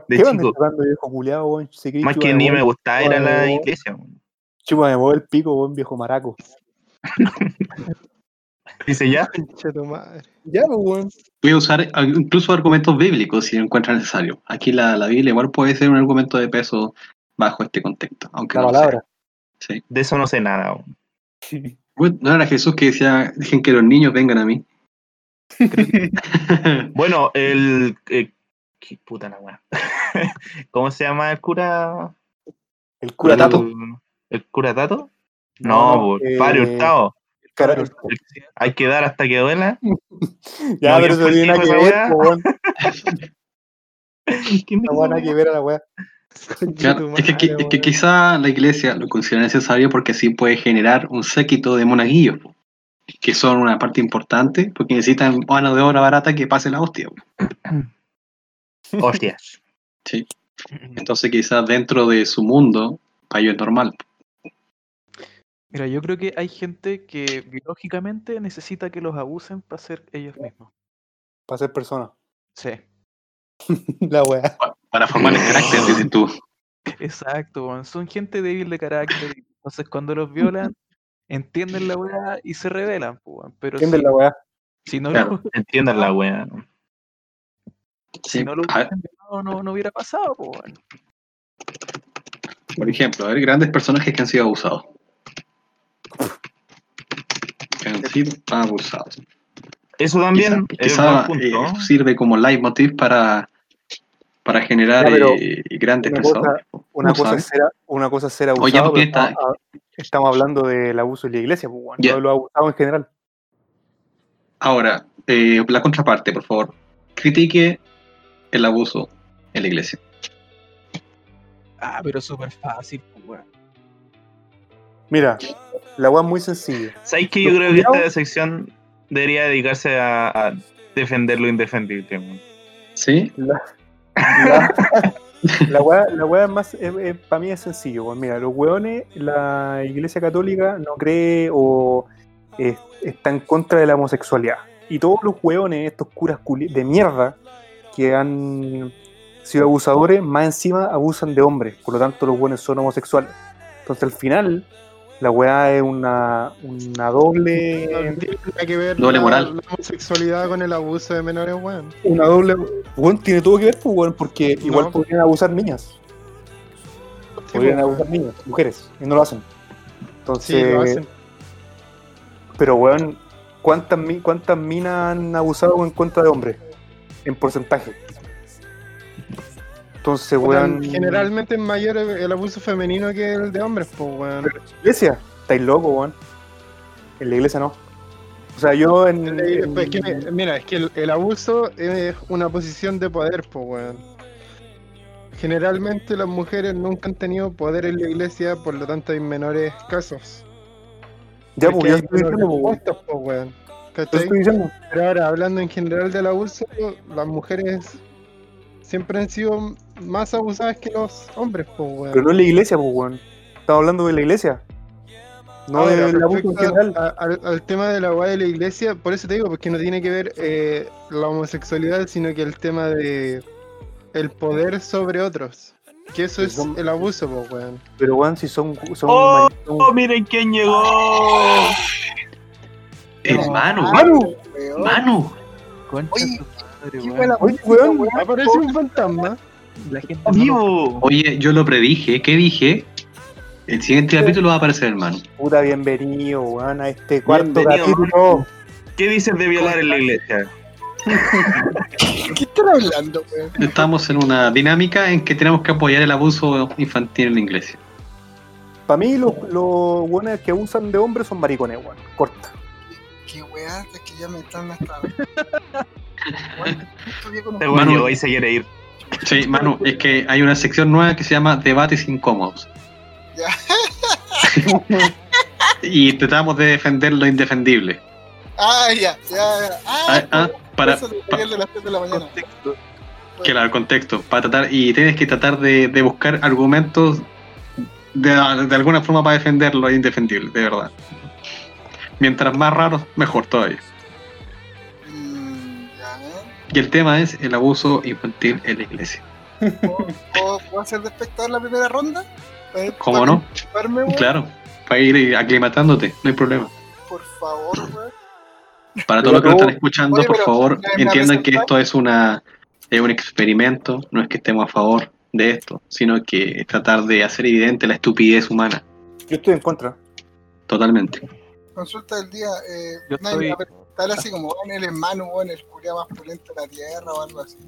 de ¿Qué me andáis chico. tocando, viejo culeado, Más que ni me gustaba ir a la iglesia. weón. Chúpame vos el pico, weón, viejo maraco. Dice ya. Ya, pues, weón. Voy a usar incluso argumentos bíblicos si lo encuentran necesario. Aquí la, la Biblia igual puede ser un argumento de peso bajo este contexto, aunque La no lo sea. palabra. Sí. de eso no sé nada. Bueno, no era Jesús que decía, dejen que los niños vengan a mí. Bueno, el. eh, qué puta la weá. ¿Cómo se llama el cura? El cura El- tato. ¿El cura tato? No, po, eh, Padre Hurtado. Hay que dar hasta que duela. Ya, No, pero ¿quién eso tiene que ver. ¿Quién No que ver a la weá. Claro, es, que, que quizá la iglesia lo considera necesario porque así puede generar un séquito de monaguillos, po, que son una parte importante porque necesitan mano de obra barata que pase la hostia. po. Hostias. Sí. Entonces quizás dentro de su mundo, para ellos es normal. Mira, yo creo que hay gente que biológicamente necesita que los abusen para ser ellos mismos. Para ser persona. Sí, La weá. Para formar el carácter, dices tú. exacto. weón. Son gente débil de carácter. Entonces, cuando los violan, entienden la weá y se rebelan. weón. Pero ¿Entiendes si, la weá? si no Claro. lo, Entiendan la weá. si Sí. no lo violado, no, no hubiera pasado. po, weón. por ejemplo, a ver, grandes personajes que han sido abusados. Que han sido abusados. Eso también Quizá, es quizá, un buen eh, sirve como leitmotiv para, para generar Ya, pero eh, grandes una cosa-. Una cosa, sabe. es ser, una cosa es ser abusado, Oye, ¿por qué pero está- estamos, estamos hablando del abuso en la iglesia, pues, no de los abusados en general. Ahora, eh, la contraparte, por favor. Critique el abuso en la iglesia. Ah, pero súper fácil. po, weón. Mira, la weá es muy sencilla. ¿Sabes que yo creo que esta sección debería dedicarse a, defender lo indefendible? ¿Sí? La, la, la weá, la weá más, para mí es sencillo. weón. Mira, los weones, la iglesia católica no cree o es- está en contra de la homosexualidad. Y todos los weones, estos curas de mierda, que han sido abusadores, más encima abusan de hombres. Por lo tanto, los weones son homosexuales. Entonces, al final, la weá es una, una doble No tiene nada que ver Doble la, moral. la homosexualidad con el abuso de menores, weón. una doble. Bueno, tiene todo que ver, pues, weón, porque igual podrían abusar niñas. Sí, Podrían pues, abusar niñas, mujeres, y no lo hacen. sí, Entonces, lo hacen. pero weón, ¿cuántas, ¿cuántas minas han abusado en contra de hombres? En porcentaje. Entonces, weón. Generalmente es mayor el, abuso femenino que el de hombres, pues, weón. iglesia, estáis locos, weón. En la iglesia no. O sea, yo en. Pues, en- que, mira, es que el, el abuso es una posición de poder, pues, weón. Generalmente las mujeres nunca han tenido poder en la iglesia, por lo tanto hay menores casos. ya, pues, yo estoy diciendo, pues, puestos, pues, weón. estoy diciendo. Pero ahora, hablando en general del abuso, las mujeres siempre han sido más abusadas que los hombres, weón. Pero no en la iglesia, pues, weón. Estamos hablando de la iglesia. No Ahora, del abuso en respecto general. a- al, al tema de la weá de la iglesia, por eso te digo, porque no tiene que ver eh, la homosexualidad, sino que el tema de el poder sobre otros. Que eso es Son- el abuso, pues, weón. Pero, weón, si son. son, Oh, son- miren quién llegó. Hermano, Manu. Manu. Concha Oye, tu madre, ¿Qué weón. fue la Oye, weón. Aparece un fantasma. La gente no lo- Vivo. Oye, yo lo predije. ¿Qué dije? El siguiente capítulo va a aparecer hermano. puta, bienvenido, weón, a este cuarto Bienvenido. capítulo. ¿Qué dices de violar en la iglesia? ¿Qué están hablando, weón? Estamos en una dinámica en que tenemos que apoyar el abuso infantil en la iglesia. Para mí, los, los weones que abusan de hombres son maricones, weón. Corta. Qué weá, es que ya me están hasta. Weón, justo vi con un- Este weón Manu. llegó y se quiere ir. Sí, Manu, es que hay una sección nueva que se llama Debates Incómodos. Ya. y tratamos de defender lo indefendible. Ah, ya, ya, ya. Ah, Ah, ah, para, eso de ayer de las 3 de la mañana. Contexto. que el contexto, para tratar, y tienes que tratar de, de buscar argumentos de, de alguna forma para defender lo indefendible, de verdad. Mientras más raros, mejor todavía. Y el tema es el abuso infantil en la iglesia. ¿Puedo, puedo- puedo hacer de espectador la primera ronda? ¿Cómo para no? Claro, para ir aclimatándote, no hay problema. Por favor, weón. Para todos los que nos están escuchando, Oye, por favor, ¿me- me entiendan que esto es una es un experimento, no es que estemos a favor de esto, sino que es tratar de hacer evidente la estupidez humana, Yo estoy en contra. totalmente. Consulta del día. Eh, Yo nadie estoy- preguntar así como, weón, el hermano, weón, el curia más pulento de la tierra o algo así.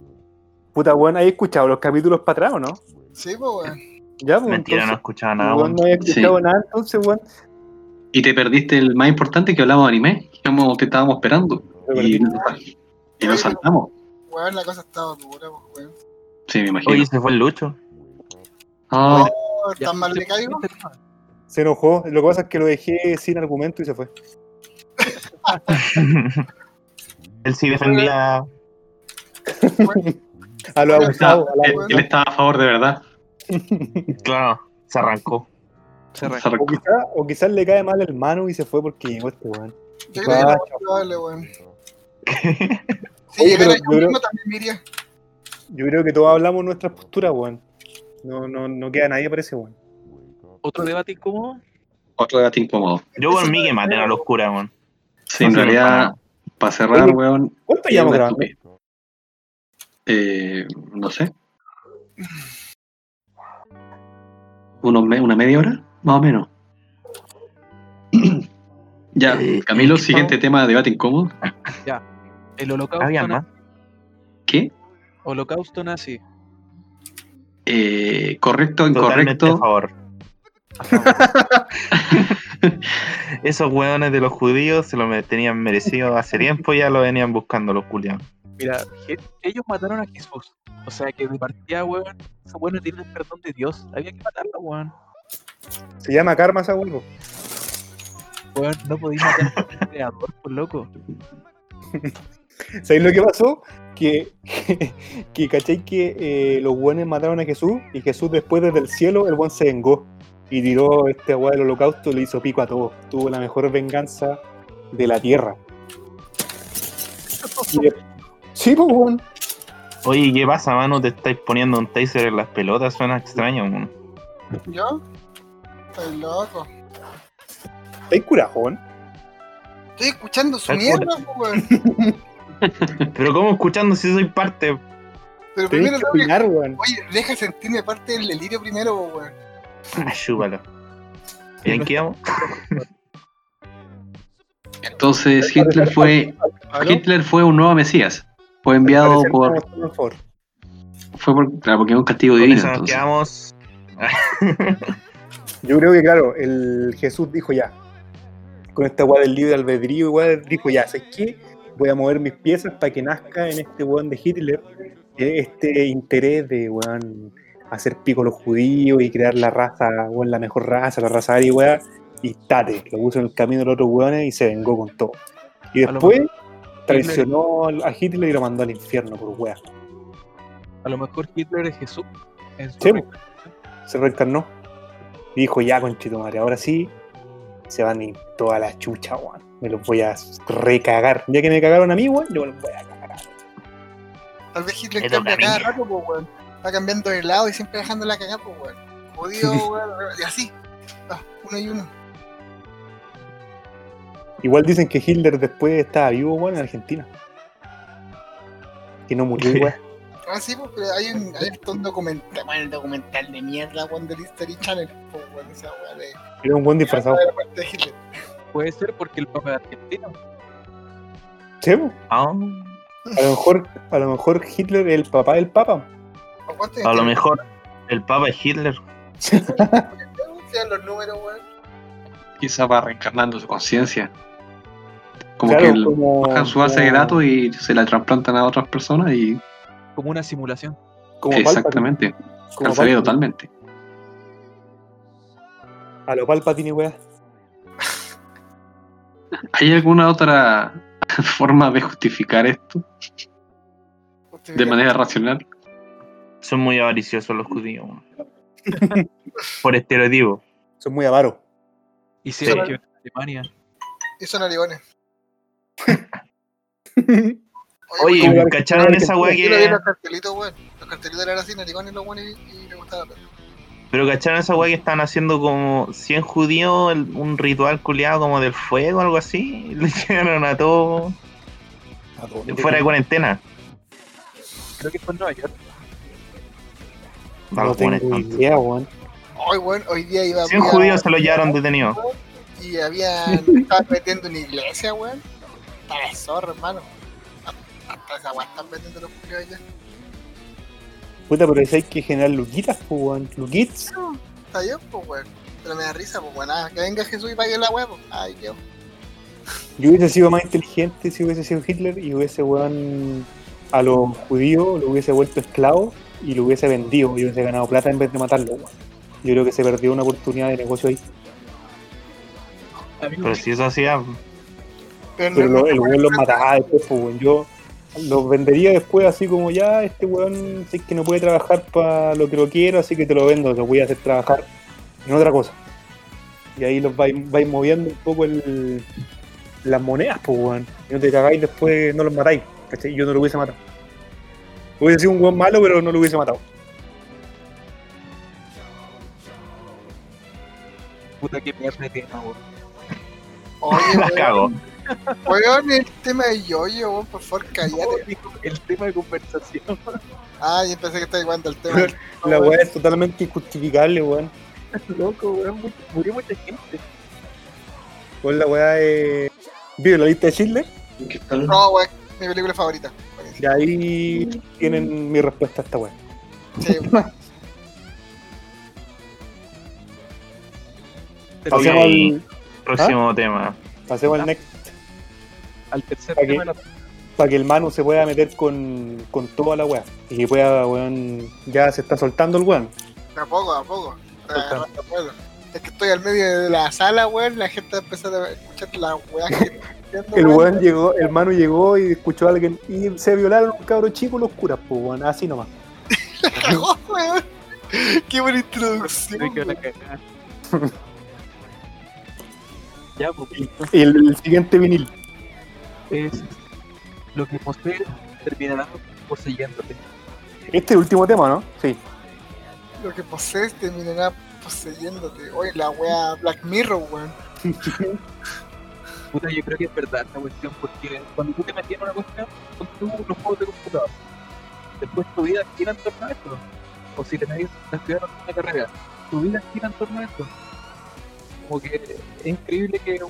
Puta, weón, ¿hay escuchado los capítulos para atrás o no? Sí, pues, weón. Ya, pues. Mentira, no entonces, escuchaba nada, weón, weón. no había escuchado Sí. nada, entonces, weón. Y te perdiste el más importante que hablamos de anime, que te estábamos esperando. Y, y lo saltamos. Weón, la cosa estaba dura, pues, weón. Sí, me imagino. Oye, se fue el Lucho. Ah, Oh, Ya, ¿Tan mal le caigo? Se enojó. Lo que pasa es que lo dejé sin argumento y se fue. Él sí defendía. A lo Bueno, abusado. a la- él, él estaba a favor de verdad. Claro, se arrancó. Se arrancó. Se arrancó. O quizás le cae mal el mano y se fue porque llegó este weón. Yo creo que probable, weón. Oye, llegara pero yo yo mismo creo- también me iría. Yo creo que todos hablamos nuestras posturas, weón. No, no, no queda nadie, parece, weón. Otro debate incómodo. Otro debate incómodo. Yo por mí que maten a los curas, weón. Sí, No en realidad, para cerrar, Oye, weón, ¿Cuánto llevamos una grabando? Eh, no sé. ¿Una media hora? Más o menos. ya, Eh, Camilo, ¿qué siguiente tema de debate incómodo. El holocausto, Había na- más. ¿Qué? holocausto nazi. Eh, correcto, Totalmente a incorrecto. favor. Esos hueones de los judíos se lo tenían merecido hace tiempo, ya lo venían buscando los culiados. Mira, ellos mataron a Jesús. O sea que de partida, weón, esos weones tienen el perdón de Dios. Había que matarlo, weón. Se llama karma esa weón. Weón, no podía matar al creador, por loco. ¿Sabéis lo que pasó? Que, que, que ¿cachai? Que eh, los buenos mataron a Jesús y Jesús después desde el cielo, el buen se vengó y tiró este agua del holocausto y le hizo pico a todos. Tuvo la mejor venganza de la tierra. De- Sí, pues, weón. Oye, ¿qué pasa, mano? Te estáis poniendo un taser en las pelotas, suena extraño, weón. ¿Yo? Estoy loco. ¿Estáis curajón? Estoy escuchando su mierda, po, weón. Pero ¿cómo escuchando si soy parte? Pero primero que. Oye, deja sentirme parte del delirio primero, po, weón. Chúpalo. ¿Y en qué vamos? Entonces Hitler fue ¿Aló? Hitler fue un nuevo Mesías. Fue enviado por fue por claro, porque es un castigo divino. eso nos Entonces. quedamos. Yo creo que, claro, el Jesús dijo ya. Con esta weá del libre albedrío, igual dijo ya, ¿sabes qué? Voy a mover mis piezas para que nazca en este weón de Hitler eh, este interés de weón hacer pico a los judíos y crear la raza, weón, la mejor raza, la raza aria, weón. Y tate, lo puso en el camino de los otros weones y se vengó con todo. Y A después traicionó al- a Hitler y lo mandó al infierno por weá. A lo mejor Hitler es Jesús. En su Sí, se reencarnó. Y dijo, ya, conchito madre, ahora sí se van a ir toda la chucha, weón. Me los voy a recagar. Ya que me cagaron a mí, weón, yo me los voy a cagar. Tal vez Hitler cambia cada rato, pues, weón. Va cambiando de lado y siempre dejando la cagada, pues, weón. Jodido, weón. Y así. Va, uno y uno. Igual dicen que Hitler después estaba vivo, weón, en Argentina. Que no murió, weón. Ah, sí, pues, pero hay un, hay un documental, bueno, el documental de mierda, weón, del History Channel, pues, weón, esa de, Era un buen disfrazado. de la muerte de Hitler. Puede ser porque el Papa es argentino. Sí. Ah, a lo mejor, a lo mejor Hitler es el papá del papa. ¿O cuánto a lo mejor el Papa es Hitler. sean los números, weón? Quizá va reencarnando su conciencia. Como Claro, que como- bajan su base de como- datos y se la trasplantan a otras personas y Como una simulación. Como exactamente, totalmente. A lo Palpatine, weón. ¿Hay alguna otra forma de justificar esto de manera racional? Son muy avariciosos los judíos. Por estereotipo. Son muy avaros. Y si Sí. hay que ver en Alemania. Y son aligones. Oye, ¿cómo va- ¿cacharon esa weá que.? los cartelitos, weón. Los cartelitos eran así, narigones los buenos y, y le gustaba. Pero ¿cacharon esa weá que están haciendo como 100 judíos el- un ritual culiado como del fuego o algo así? Y lo llegaron a todos fuera de cuarentena. Creo que fue en Nueva York. No buenos tengo idea, weón. Hoy, weón, hoy día iba 100 fui a- judíos se los llevaron detenidos. Y había. Estaban metiendo una iglesia, weón. Estaba zorro, hermano. Hasta esa weá están metiendo los judíos allá. Puta, pero hay que generar luquitas, pues, weón. Luquits. Está bien, pues, weón. Pero me da risa, pues, weón. Ah, que venga Jesús y pague la weá, pues. Ay, qué Yo hubiese sido más inteligente si hubiese sido Hitler y hubiese, weón, a los judíos lo hubiese vuelto esclavos y lo hubiese vendido y hubiese ganado plata en vez de matarlo, weón. Yo creo que se perdió una oportunidad de negocio ahí. Pero si eso hacía. Pero lo- el weón los mataba después, pues, weón. Yo los vendería después así como ya, este weón sé que no puede trabajar para lo que lo quiero, así que te lo vendo, lo voy a hacer trabajar en otra cosa. Y ahí los vais, vais moviendo un poco el, las monedas, pues weón. Y no te cagáis después, no los matáis. ¿cachai? Yo no lo hubiese matado. Hubiese sido un weón malo, pero no lo hubiese matado. puta que mierda de tema, weón. Oye, La cago. weón, el tema de yo-yo, weón, por favor, callate. Dijo El tema de conversación. Ah, yo pensé que estaba igual el tema. La weá es totalmente injustificable, weón. Loco, weón. mu- Murió mucha gente. Weón, la weá es. ¿Vio la lista de Schindler? No, weón, mi película favorita. Y ahí tienen mi respuesta a esta weá. Sí. Pasemos al, Próximo tema. pasemos al next. al tercer ¿Para tema la para que el Manu se pueda meter con, con toda la weá. Y que pueda, weón, ya se está soltando el weón. de a poco, a poco. Ah. Es que estoy al medio de la sala, weón, la gente a empezar a escuchar la weá que El weón. llegó, el Manu llegó y escuchó a alguien y se violaron un cabro chico los curas, pues weón, así nomás. La cagó, weón. Qué buena introducción. Ya, pues, Y el, el siguiente vinil. es lo que posee terminará poseyéndote. Este es el último tema, ¿no? Sí. Lo que posees terminará poseyéndote. Oye, la weá Black Mirror, weón. Yo creo que es verdad esta cuestión, porque cuando tú te metías en una cuestión, con tú los juegos de computador, después tu vida gira en torno a esto. O si te metes a estudiar una carrera, tu vida gira en torno a esto. Como que es increíble que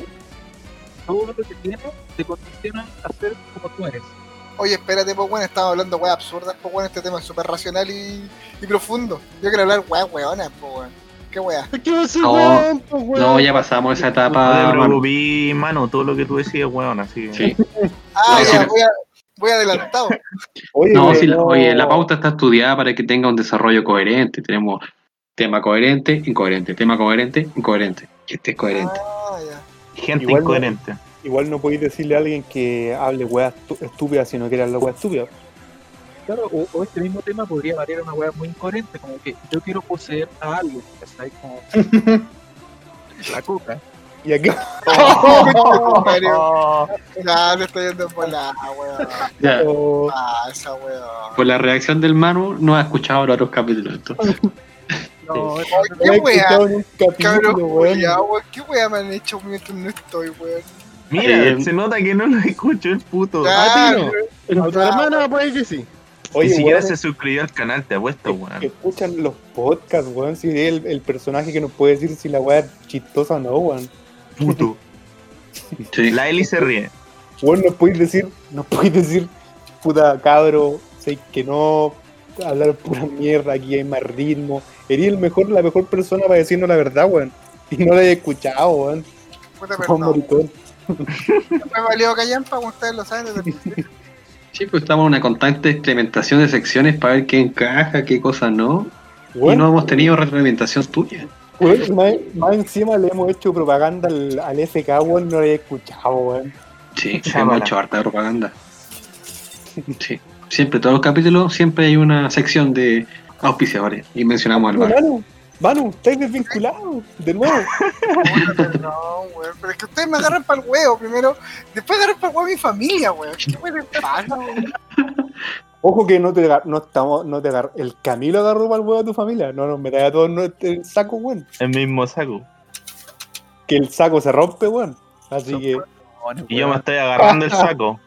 todo lo que tiene te condiciona a ser como tú eres. Oye, espérate, pues bueno, estamos hablando weas absurdas, pues este tema es súper racional y, profundo. Yo quiero hablar weas weonas, pues. ¿Qué wea? Es que va a ser No, weón, pues, weón. No, ya pasamos esa No etapa. te mano. preocupes, mano, todo lo que tú decías, weón, así. Sí. Ah, No, ya, sí. voy, a, voy adelantado. Oye, No, sí, la- no- oye, la pauta está estudiada para que tenga un desarrollo coherente. Tenemos tema coherente, incoherente, tema coherente, incoherente. Que esté coherente. Ah, ya. Gente Igual no- incoherente. Igual no podéis decirle a alguien que hable weas estu- estúpidas si no quiere hablar weas estúpidas. Claro, o, o este mismo tema podría variar una weá muy incoherente, como que yo quiero poseer a alguien, ¿cachai? Como la coca. Y aquí, Oh, le estoy yendo por la weón. Ya, oh, Ah, esa weón. por la reacción del Manu, no ha escuchado los otros capítulos. entonces. No, no ¿Qué wea? Cabrón, culiao, weón. ¿Qué wea me han hecho mientras no estoy, weón? Mira, Sí. se nota que no lo escuchó el puto. A ti no. A tu hermana puede que sí. Oye, Ni siquiera weón, se suscribió al canal, te apuesto, que weón. escuchan los podcasts, weón. Si es el, el personaje que nos puede decir si la wea es chistosa o no, weón. Puto. Sí. La Eli se ríe. Weón, nos podéis decir, nos podéis decir, puta cabro, sé que no, hablar pura mierda, aquí hay más ritmo. Eres el mejor, la mejor persona para decirnos la verdad, weón. Y no la he escuchado, weón. Puta, Como perdón. Me valió callampa, como ustedes lo saben desde el principio. Sí, pues estamos en una constante implementación de secciones para ver qué encaja, qué cosa no. Y no hemos tenido retroalimentación tuya. más, más encima le hemos hecho propaganda al, al FK, weón, no la he escuchado, weón. Sí, Chámala. hemos hecho harta propaganda. Sí. Siempre, todos los capítulos, siempre hay una sección de auspiciadores y mencionamos al bar. Manu, Manu, estáis desvinculados, de nuevo. Perdón, weón. Pero es que ustedes me agarran para el huevo primero. Después agarran para el huevo a mi familia, weón. ¿Qué weón les pasa, weón? Ojo que no te agar- no estamos, no te agar- el Camilo agarró para el huevo a tu familia. No nos metáis a todos en el saco, weón. El mismo saco. Que el saco se rompe, weón. Así que, Y yo me estoy agarrando el saco.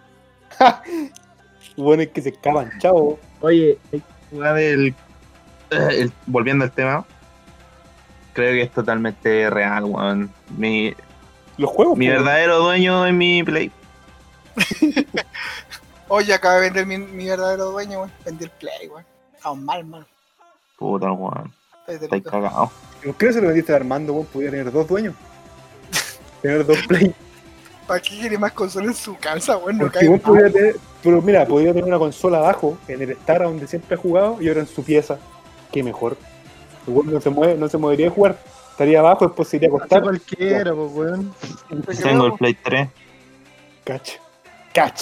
bueno, es que se escapan, chao. Oye, weá del- el- volviendo al tema, creo que es totalmente real, weón. Mi, Los juegos, mi verdadero dueño es mi Play. Oye, acabo de vender mi, mi verdadero dueño, weón. Vendí el play, weón. Estamos mal, man. Puta, weón. Estoy cagado. ¿Por qué no se lo vendiste a Armando, weón? Podía tener dos dueños. tener dos play. ¿Para qué quiere más consola en su casa, weón? No Porque cae weón mal. podía tener, pero mira, podía tener una consola abajo, en el Star donde siempre ha jugado, y ahora en su pieza. Qué mejor. Weón no se mueve, no se movería de jugar. Estaría abajo, después se iría a acostar. cualquiera, pues, weón. Tengo el Play 3. Catch. Catch.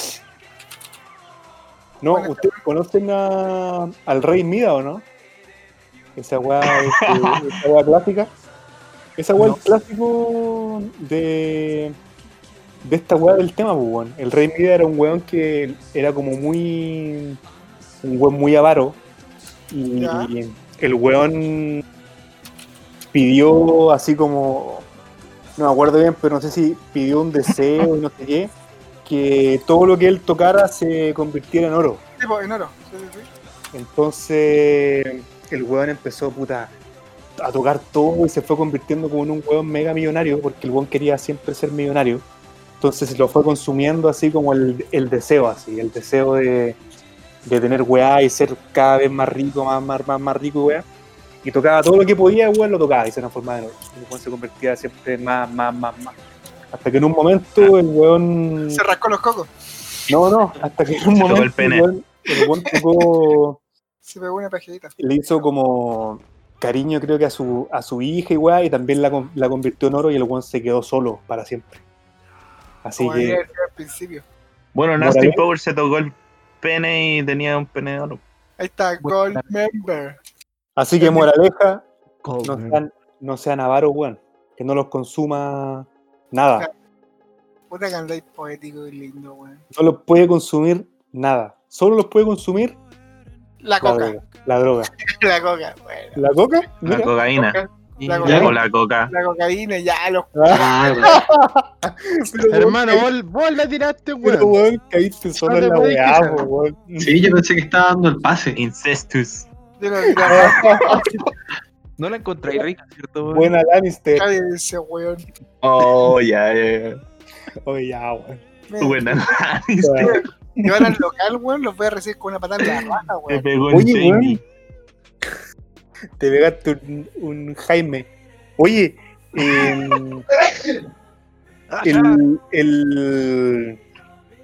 No, Bueno, ¿ustedes conocen a, al Rey Mida o no? Esa weá, este, esa weá clásica. Esa weá es el clásico de, de esta weá del tema, pues, weón. El Rey Mida era un weón que era como muy. un weón muy avaro. Y Ya. El weón pidió así como. No me acuerdo bien, pero no sé si pidió un deseo y no sé qué. Que todo lo que él tocara se convirtiera en oro. Tipo, en oro. Sí, sí, sí. Entonces el weón empezó puta a tocar todo y se fue convirtiendo como en un weón mega millonario porque el weón quería siempre ser millonario. Entonces lo fue consumiendo así como el, el deseo, así, el deseo de, de tener weá y ser cada vez más rico, más, más, más, más rico, weá. Y tocaba todo lo que podía, weón, lo tocaba y se transformaba en oro. El weón se convertía siempre más, más, más, más. Hasta que en un momento el weón. Se rascó los cocos. No, no, hasta que en un Se tocó momento el pene. el weón, el weón tocó Se pegó una pajedita. le hizo como cariño creo que a su, a su hija y weá, y también la, con- la convirtió en oro y el weón se quedó solo para siempre. Así Como que, al principio. Bueno. Nasty Power se tocó el pene y tenía un pene de oro. Ahí está, Gold Member. así que moraleja, no sean, no sean avaros, weón. Que no los consuma nada. Puta que andáis poético y lindo, weón. No los puede consumir nada. Solo los puede consumir La la coca. droga. La droga. La coca, bueno. ¿La coca? La cocaína. Coca, la Ya con la coca. La cocaína, ya, los Ah, weón, Hermano, vos, vos la tiraste, pero, weón. weón, caíste solo en la weá, weón. Sí, yo pensé que estaba dando el pase. Incestus. No la encontré rica, ¿cierto? weón? Buena Lannister. Cállense, weón. Oh, ya, ya, ya. Oye, ya, weón. Buen análisis. Si van al local, weón, los voy a recibir con una patada en la raja, Me weón. Oye, Jamie. Te pegaste un, un Jaime. Oye, em, el, el,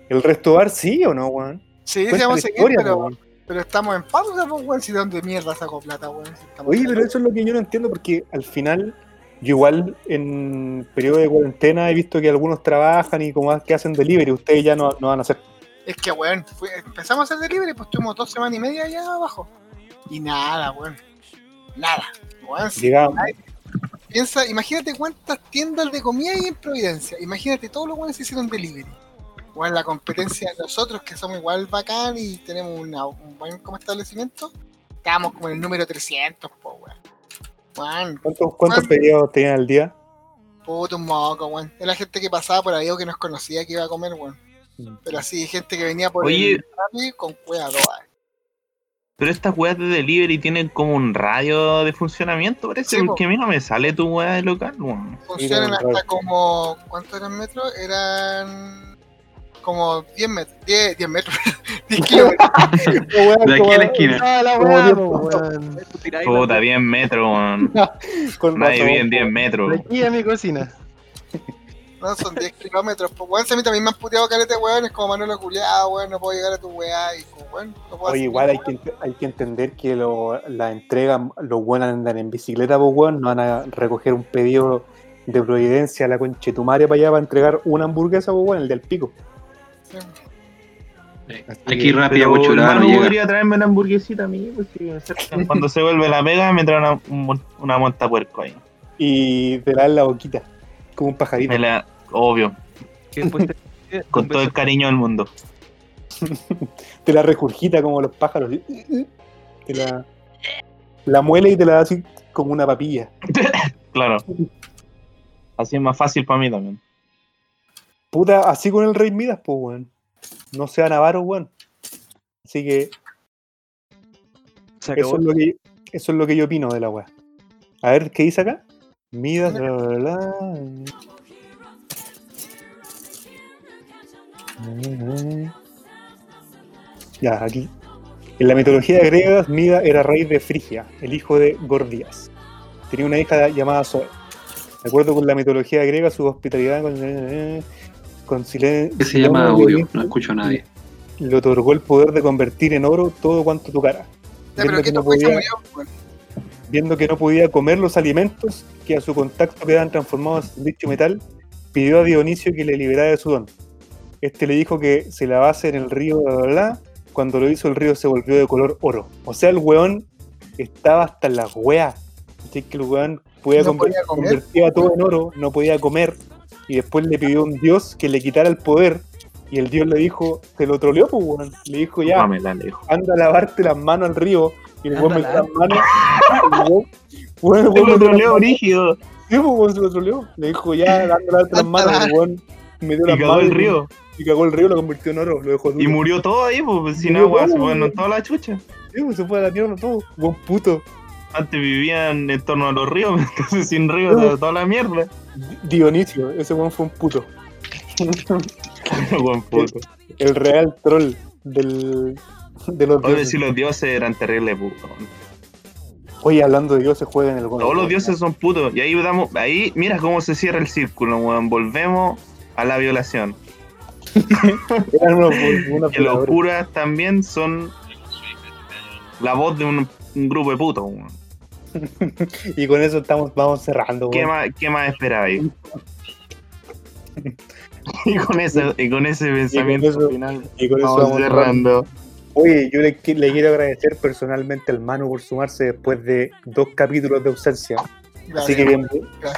el resto bar sí o no, weón? Sí, sí, vamos a seguir, pero, weón. pero estamos en pausa, pues, weón. Si de dónde mierda sacó plata, weón. Si Oye, pero eso es lo que yo no entiendo porque al final, yo igual en periodo de cuarentena he visto que algunos trabajan y como que hacen delivery, ustedes ya no, no van a hacer. Es que, weón, empezamos a hacer delivery, pues estuvimos dos semanas y media allá abajo. Y nada, weón. Nada. Weón, si Llegamos. piensa, imagínate cuántas tiendas de comida hay en Providencia. Imagínate todos los weones que hicieron delivery. Weón, la competencia de nosotros, que somos igual bacán y tenemos una- un buen como establecimiento, estábamos como en el número 300, po, weón. Weón, ¿Cuántos, cuántos ¿Cuánto? pedidos tenían al día? puto un moco, weón. Es la gente que pasaba por ahí o que nos conocía que iba a comer, weón. Mm. Pero así, gente que venía por Oye. el con cueva toda. Pero estas weas de delivery tienen como un radio de funcionamiento, parece. Sí, po. porque a mí no me sale tu wea de local, weón. Funcionan hasta como. ¿Cuántos eran metros? Eran. Como 10 metros. 10, 10 metros. 10 kilómetros. De aquí a la esquina. Ah, la po, puntos. weón. Puta, 10 metros, weón. Nadie vive en po. 10 metros. De aquí a mi cocina. No, son 10 kilómetros. Pues, weón, si a mí también me han puteado calete, weón. Es como Manuel culiado, weón. No puedo llegar a tu weá. Y como, weón, no puedo Oye, igual hay que, hay que entender que lo- la entrega, los buenos andan en bicicleta, pues weón, no van a recoger un pedido de Providencia a la conchetumaria para allá para entregar una hamburguesa, pues weón, el del pico. Sí. Aquí que- rápida, Pero chulada, no hermano, llega. podría traerme una hamburguesita a mí, pues, sí. Cuando se vuelve la pega, me trae una, una monta puerco ahí. Y te la dan la boquita, como un pajarito. Me la, obvio, que después te- con todo el cariño del mundo. Te la regurgita como los pájaros. Te la, la muele y te la da así como una papilla. Claro. Así es más fácil para mí también. Puta, así con el Rey Midas, pues weón. No sea Navarro, weón. Así que Se Eso es, lo que, eso es lo que yo opino de la weá. A ver, ¿qué dice acá? Midas, bla, bla, bla. Ya, aquí. En la mitología griega, Mida era rey de Frigia, el hijo de Gordías. Tenía una hija llamada Zoe. De acuerdo con la mitología griega, su hospitalidad con, con silencio ¿Qué se llama audio? No escucho a nadie. le otorgó el poder de convertir en oro todo cuanto tocara. Ya, Viendo ¿qué que no podía- murió, weón? Viendo que no podía comer los alimentos que a su contacto quedaban transformados en dicho metal, pidió a Dionisio que le liberara de su don. Este le dijo que se lavase en el río bla, bla, bla. Cuando lo hizo, el río se volvió de color oro. O sea, el weón estaba hasta en las weas. Así que el weón podía No conver- podía comer. convertía todo en oro, no podía comer. Y después le pidió a un dios que le quitara el poder. Y el dios le dijo, te lo troleó, pues, weón. Le dijo, ya, Pámela, le dijo. anda a lavarte las manos al río. Y el weón metió las manos. Te weón lo manos- brígido. Sí, pues, weón, se lo troleó. Le dijo, ya, anda a lavarte las manos. El weón metió Y las cagó manos. el río. Y cagó el río, lo convirtió en oro. Lo dejó duro. Y murió todo ahí, pues sin Murió agua, se todo, fueron toda la chucha. Sí, pues, se fue a la tierra todo. Buen puto. Antes vivían en torno a los ríos, entonces sin ríos, No. toda la mierda. Dionisio, ese weón fue un puto. Buen puto. El real troll del, de los Oye, dioses. si los dioses eran terribles putos. Oye, hablando de dioses, juegan el Todos los dioses son putos. Y ahí damos, ahí, mira cómo se cierra el círculo, weón. Volvemos a la violación. Eran unos, unos Que los violadores. curas también son la voz de un, un grupo de putos. Y con eso estamos, vamos cerrando. ¿Qué más, qué más esperabais? y con ese, y con ese pensamiento eso- final Y con eso vamos cerrando. Oye, yo le, qui- le quiero agradecer personalmente al Manu por sumarse después de dos capítulos de ausencia. Así que bien-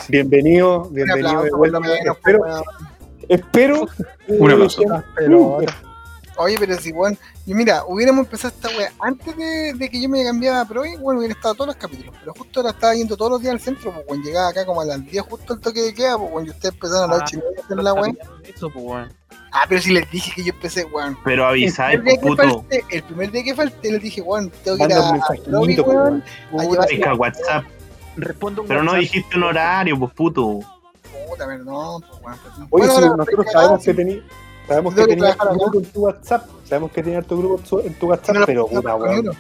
bienvenido, bienvenido de aplauso, vuelta. menos, Espero. Espero. Un aplauso. Pero Oye, pero si, weón, y mira, hubiéramos empezado esta wea antes de, de que yo me cambiaba a Pro, bueno, hubiera estado todos los capítulos, pero justo ahora estaba yendo todos los días al centro, pues, cuando llegaba acá como a las 10 justo el toque de queda, pues, cuando ustedes empezaron a las Ah, 8 y media a hacer la. Eso, pues, weón. Ah, pero si les dije que yo empecé, weón. Pero El avisáis, pues, que puto. falté, el primer día que falté, les dije, weón, tengo que ir a, a mensajito, lobby, pues, weón, a llevar- WhatsApp. Respondo un Pero no dijiste un horario, pues puto. Puta, perdón, pues, weón. Oye, Bueno, sí, ahora, nosotros cagado, sabemos que sí. tení, sabemos que tenías tu grupo en tu WhatsApp. Sabemos que tenías tu grupo en tu- WhatsApp, No pero puta, weón.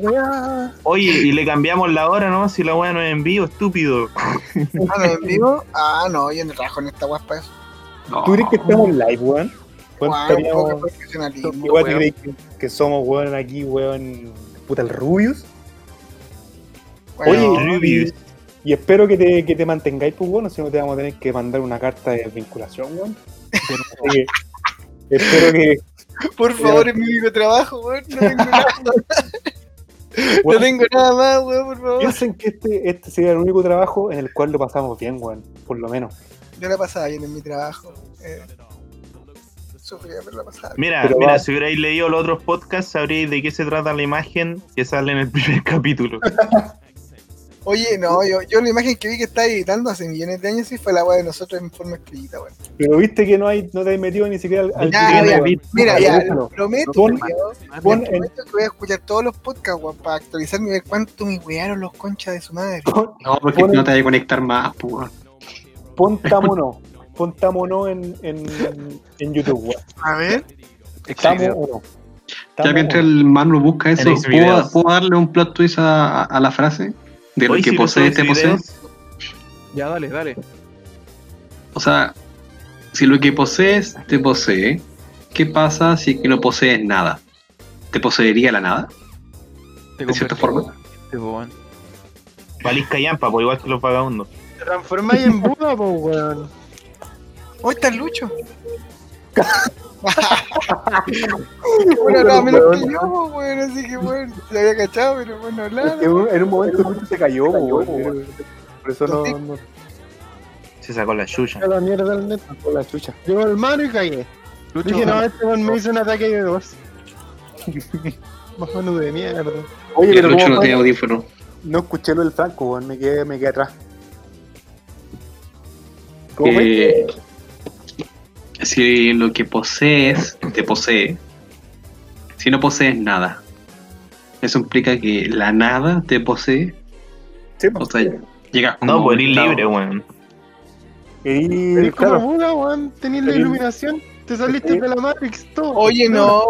weá. Oye, y le cambiamos la hora, ¿no? Si la weá no es en vivo, estúpido. Ah, no, en vivo. Ah, no, yo no trabajo en esta guapa eso. No. ¿Tú crees que estamos live, weón? Weón, ¿Cuánto un poco estaríamos- de profesionalismo. Igual crees que, que somos, weón, aquí, weón, puta, el Rubius. Bueno, Oye, Rubius. Y espero que te, que te mantengáis, pues, bueno, si no te vamos a tener que mandar una carta de vinculación, weón. Espero que, por favor, es mi único trabajo, weón. No tengo nada, no weón, tengo nada más, weón, por favor. piensen que este, este sería el único trabajo en el cual lo pasamos bien, weón, por lo menos. Yo la pasaba bien en mi trabajo. Eh, sufría, pero la pasaba bien. Mira, Pero mira, va- si hubierais leído los otros podcasts, sabríais de qué se trata la imagen que sale en el primer capítulo. Oye, no, yo, yo la imagen que vi que estaba editando hace millones de años sí fue la weá de nosotros en forma escrita, weón. Pero viste que no hay, no te has metido ni siquiera al, al Ya, video, ya. Mira, ya, Búscalo. prometo, Pon- en, prometo que voy a escuchar todos los podcasts, weón, para actualizarme y ver cuánto me wearon los conchas de su madre. No, porque Pon- no te vas a conectar más, pues. weón. pon Tamono, pon Tamono en, en, en YouTube, weón. A ver, Tamo uno. Ya mientras el Manu busca eso, ¿puedo, darle un plot twist a, a- a la frase? De lo que sí posee los este posee. Ya, dale, dale. O sea, si lo que posees te posee, ¿qué pasa si es que no posees nada? ¿Te poseería la nada? Te De cierta forma. weón. Valís callampa, pues igual que los vagabundos. Te transformáis en Buda, pues, weón. hoy está el Lucho. Bueno, menos que yo, po, weón, así que bueno, se había cachado, pero bueno, que en un momento Lucho se cayó, weón. Por eso no, no Se sacó la chucha. La mierda el net. sacó la chucha. Llegó el mano y cagué. Lucho, Dije, no, este weón me hizo un ataque de dos. Más mano de mierda. Oye, pero Lucho ¿cómo no tiene audífono. no escuché lo del Franco, weón. Me quedé, me quedé atrás. ¿Cómo fue? Si lo que posees te posee, si no posees nada, eso implica que la nada te posee. Sí, O sea, llegas como No, un pues libre, weón. y Eres como claro, Buda, weón. Tenías la iluminación. Te saliste de la Matrix, todo. Oye, no,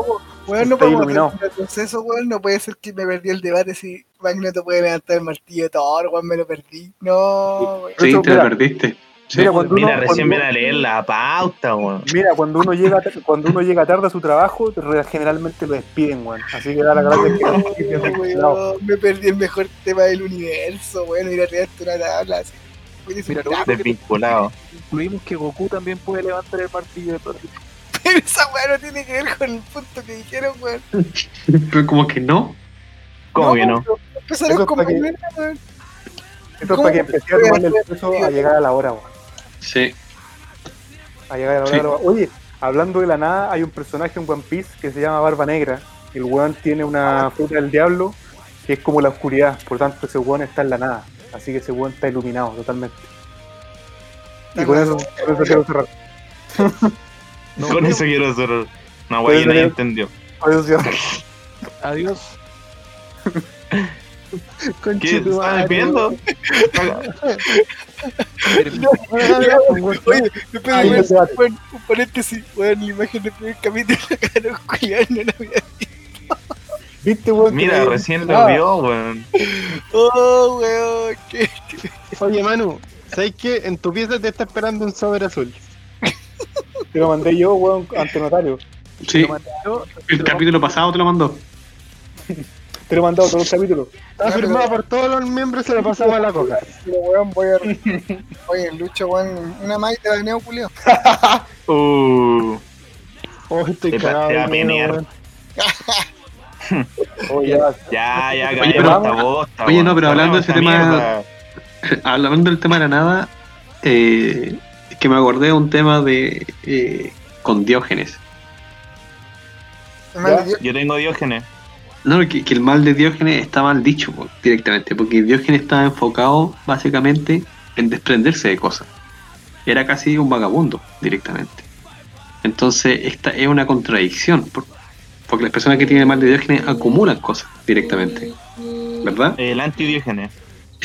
weón, no podemos hacer proceso, weón. No puede ser que me perdí el debate si Magneto puede levantar el martillo de Thor, weón, me lo perdí. No, weón. Sí, te mira, perdiste. Sí. Mira, cuando Mira, uno, recién cuando- viene a leer la pauta, weón. Mira, cuando uno llega cuando uno llega tarde a su trabajo, generalmente lo despiden, weón. Así que da la gracia que No, me perdí el mejor tema del universo, weón. Mira, arriba una tabla así. Mira, Desvinculado. incluimos que Goku también puede levantar el martillo de Thor. Pero esa weón no tiene que ver con el punto que dijeron, weón. Pero como que no. ¿Cómo que no? Empezaron para que-. Esto es ¿Cómo para que empecé a tomarle el peso a llegar a la hora, weón. Sí. A llegar a la hora. Sí. de la hora. Oye, hablando de la nada, hay un personaje en One Piece que se llama Barba Negra. El weón tiene una fruta del diablo que es como la oscuridad. Por tanto, ese weón está en la nada. Así que ese weón está iluminado totalmente. Y con eso, con eso quiero cerrar. No, Con eso quiero weá que Puede nadie entendió. Eso cierro. Adiós. ¿Qué? ¿Se están despidiendo? Oye, después de un paréntesis, weón, la imagen del primer capítulo, la cara culiada no la había ¿Viste, weón? Mira, recién lo nada? vio, weón. Oh, weón, qué. Oye, Manu, ¿sabes qué? En tu pieza te está esperando un sobre azul. Te lo mandé yo, weón, ante notario. Sí. Yo, El capítulo pasado te lo mandó. Te lo he mandado todos los capítulos. Está Ya, firmado pero- por todos los miembros, se lo pasamos a la coca. Pero, weón, voy a. Oye, Lucho, weón, una más y te la neo, culio. Uh, Oh, estoy Te cagado. a de miedo, penear. weón. Oye, ya. ya, ya, Oye, pero- bosta, oye, no, pero hablando de ese tema- mierda. Hablando del tema de la nada, eh, es que me acordé de un tema de eh, con Diógenes. Yo tengo Diógenes. No, que, que el mal de Diógenes está mal dicho directamente, porque Diógenes estaba enfocado básicamente en desprenderse de cosas. Era casi un vagabundo directamente. Entonces, esta es una contradicción, por- porque las personas que tienen el mal de Diógenes acumulan cosas directamente, ¿verdad? El anti-Diógenes.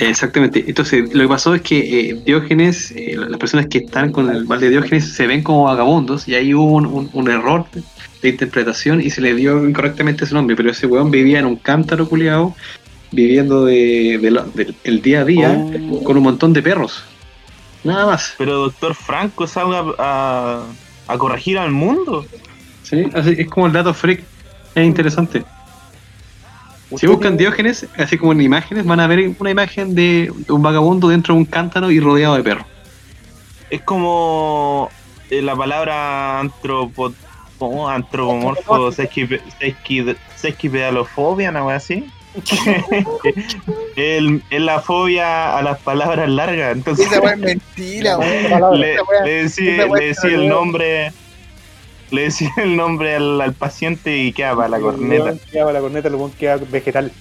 Exactamente. Entonces, lo que pasó es que eh, Diógenes, eh, las personas que están con el mal de Diógenes se ven como vagabundos y ahí hubo un, un- un error de interpretación y se le dio incorrectamente ese nombre, pero ese weón vivía en un cántaro culiado, viviendo de, el día a día Oh. con un montón de perros. Nada más. Pero doctor Franco salga a, a corregir al mundo. ¿sí? Así- es como el dato freak. Es interesante. Si ¿Usted buscan Diógenes, así como en imágenes, van a ver una imagen de un vagabundo dentro de un cántaro y rodeado de perros. Es como eh, la palabra antropo, ¿cómo? antropomorfo sesquipe- sesqui- sesquipedalofobia, ¿no? así. El- es la fobia a las palabras largas. Entonces Esa es mentira, le, le decía, el nombre. Le decía el nombre al, al paciente y queda para la El corneta. Queda para la corneta, el weón queda vegetal.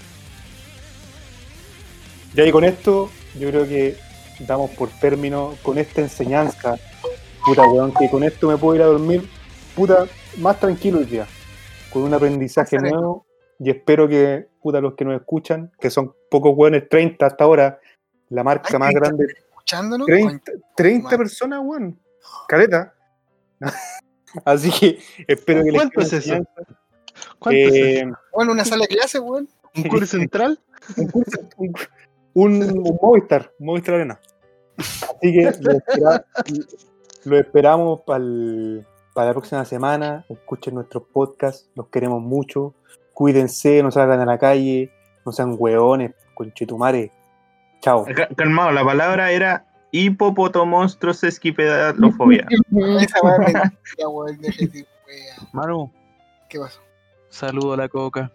Ya y con esto, yo creo que damos por término con esta enseñanza. Puta weón, que con esto me puedo ir a dormir, puta, más tranquilo hoy día. Con un aprendizaje Excelente. nuevo. Y espero que, puta, los que nos escuchan, que son pocos weones, 30 hasta ahora, la marca Ay, más 30. grande, Escuchándonos, 30, 30 madre. personas, weón. Caleta. Así que espero que les ¿Cuánto quede es eso? ¿Cuánto es Eh, eso? Bueno, una sala de clase, weón. ¿Un curso central? un, curso- un, un- un Movistar, un Movistar Arena. Así que lo, espera- lo esperamos para la próxima semana. Escuchen nuestros podcasts, los queremos mucho. Cuídense, no salgan a la calle, no sean hueones, conchetumare. Chao. Ca- Calmado, la palabra era hipopotomonstruos esquipedalofobia. Esa. Déjate, weá. Manu, ¿Qué pasó? saludo a la coca.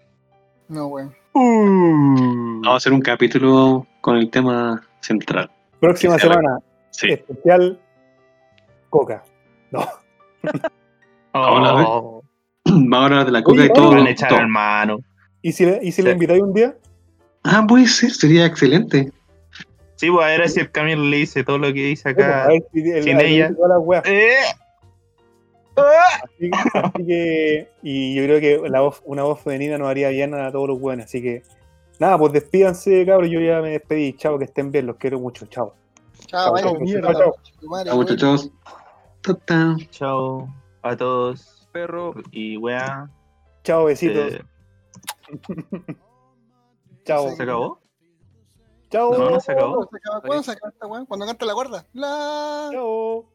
No, weón. Vamos a hacer un capítulo con el tema central. Próxima semana, Sí. especial Coca. No. Oh, Vamos a hablar de la coca Oye, y todo. van a echar todo. al mano. ¿Y si le, y si le invitáis un día? Ah, puede ser, sería excelente. Sí, pues a ver si el Camilo le dice todo lo que dice A acá. ver si el- sin ella. Eh, Así, así que, y yo creo que la voz, una voz femenina nos haría bien a todos los buenos. Así que, nada, pues despídanse, cabros. Yo ya me despedí. Chao, que estén bien. Los quiero mucho. Chao. Chao, chao, mierda, chao. Chao, muchachos. Chao a todos. Perro. Y wea. Chao, besitos. eh, Chao. ¿Se acabó? Chao. No, no se acabó. Se acaba- ¿Cuándo se acaba esta weá? Cuando canta la guarda. La. Chao.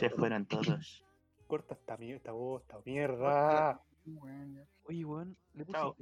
Se fueron todos. corta esta mierda, esta mierda. Weón. Oye, weón, le puse Chao.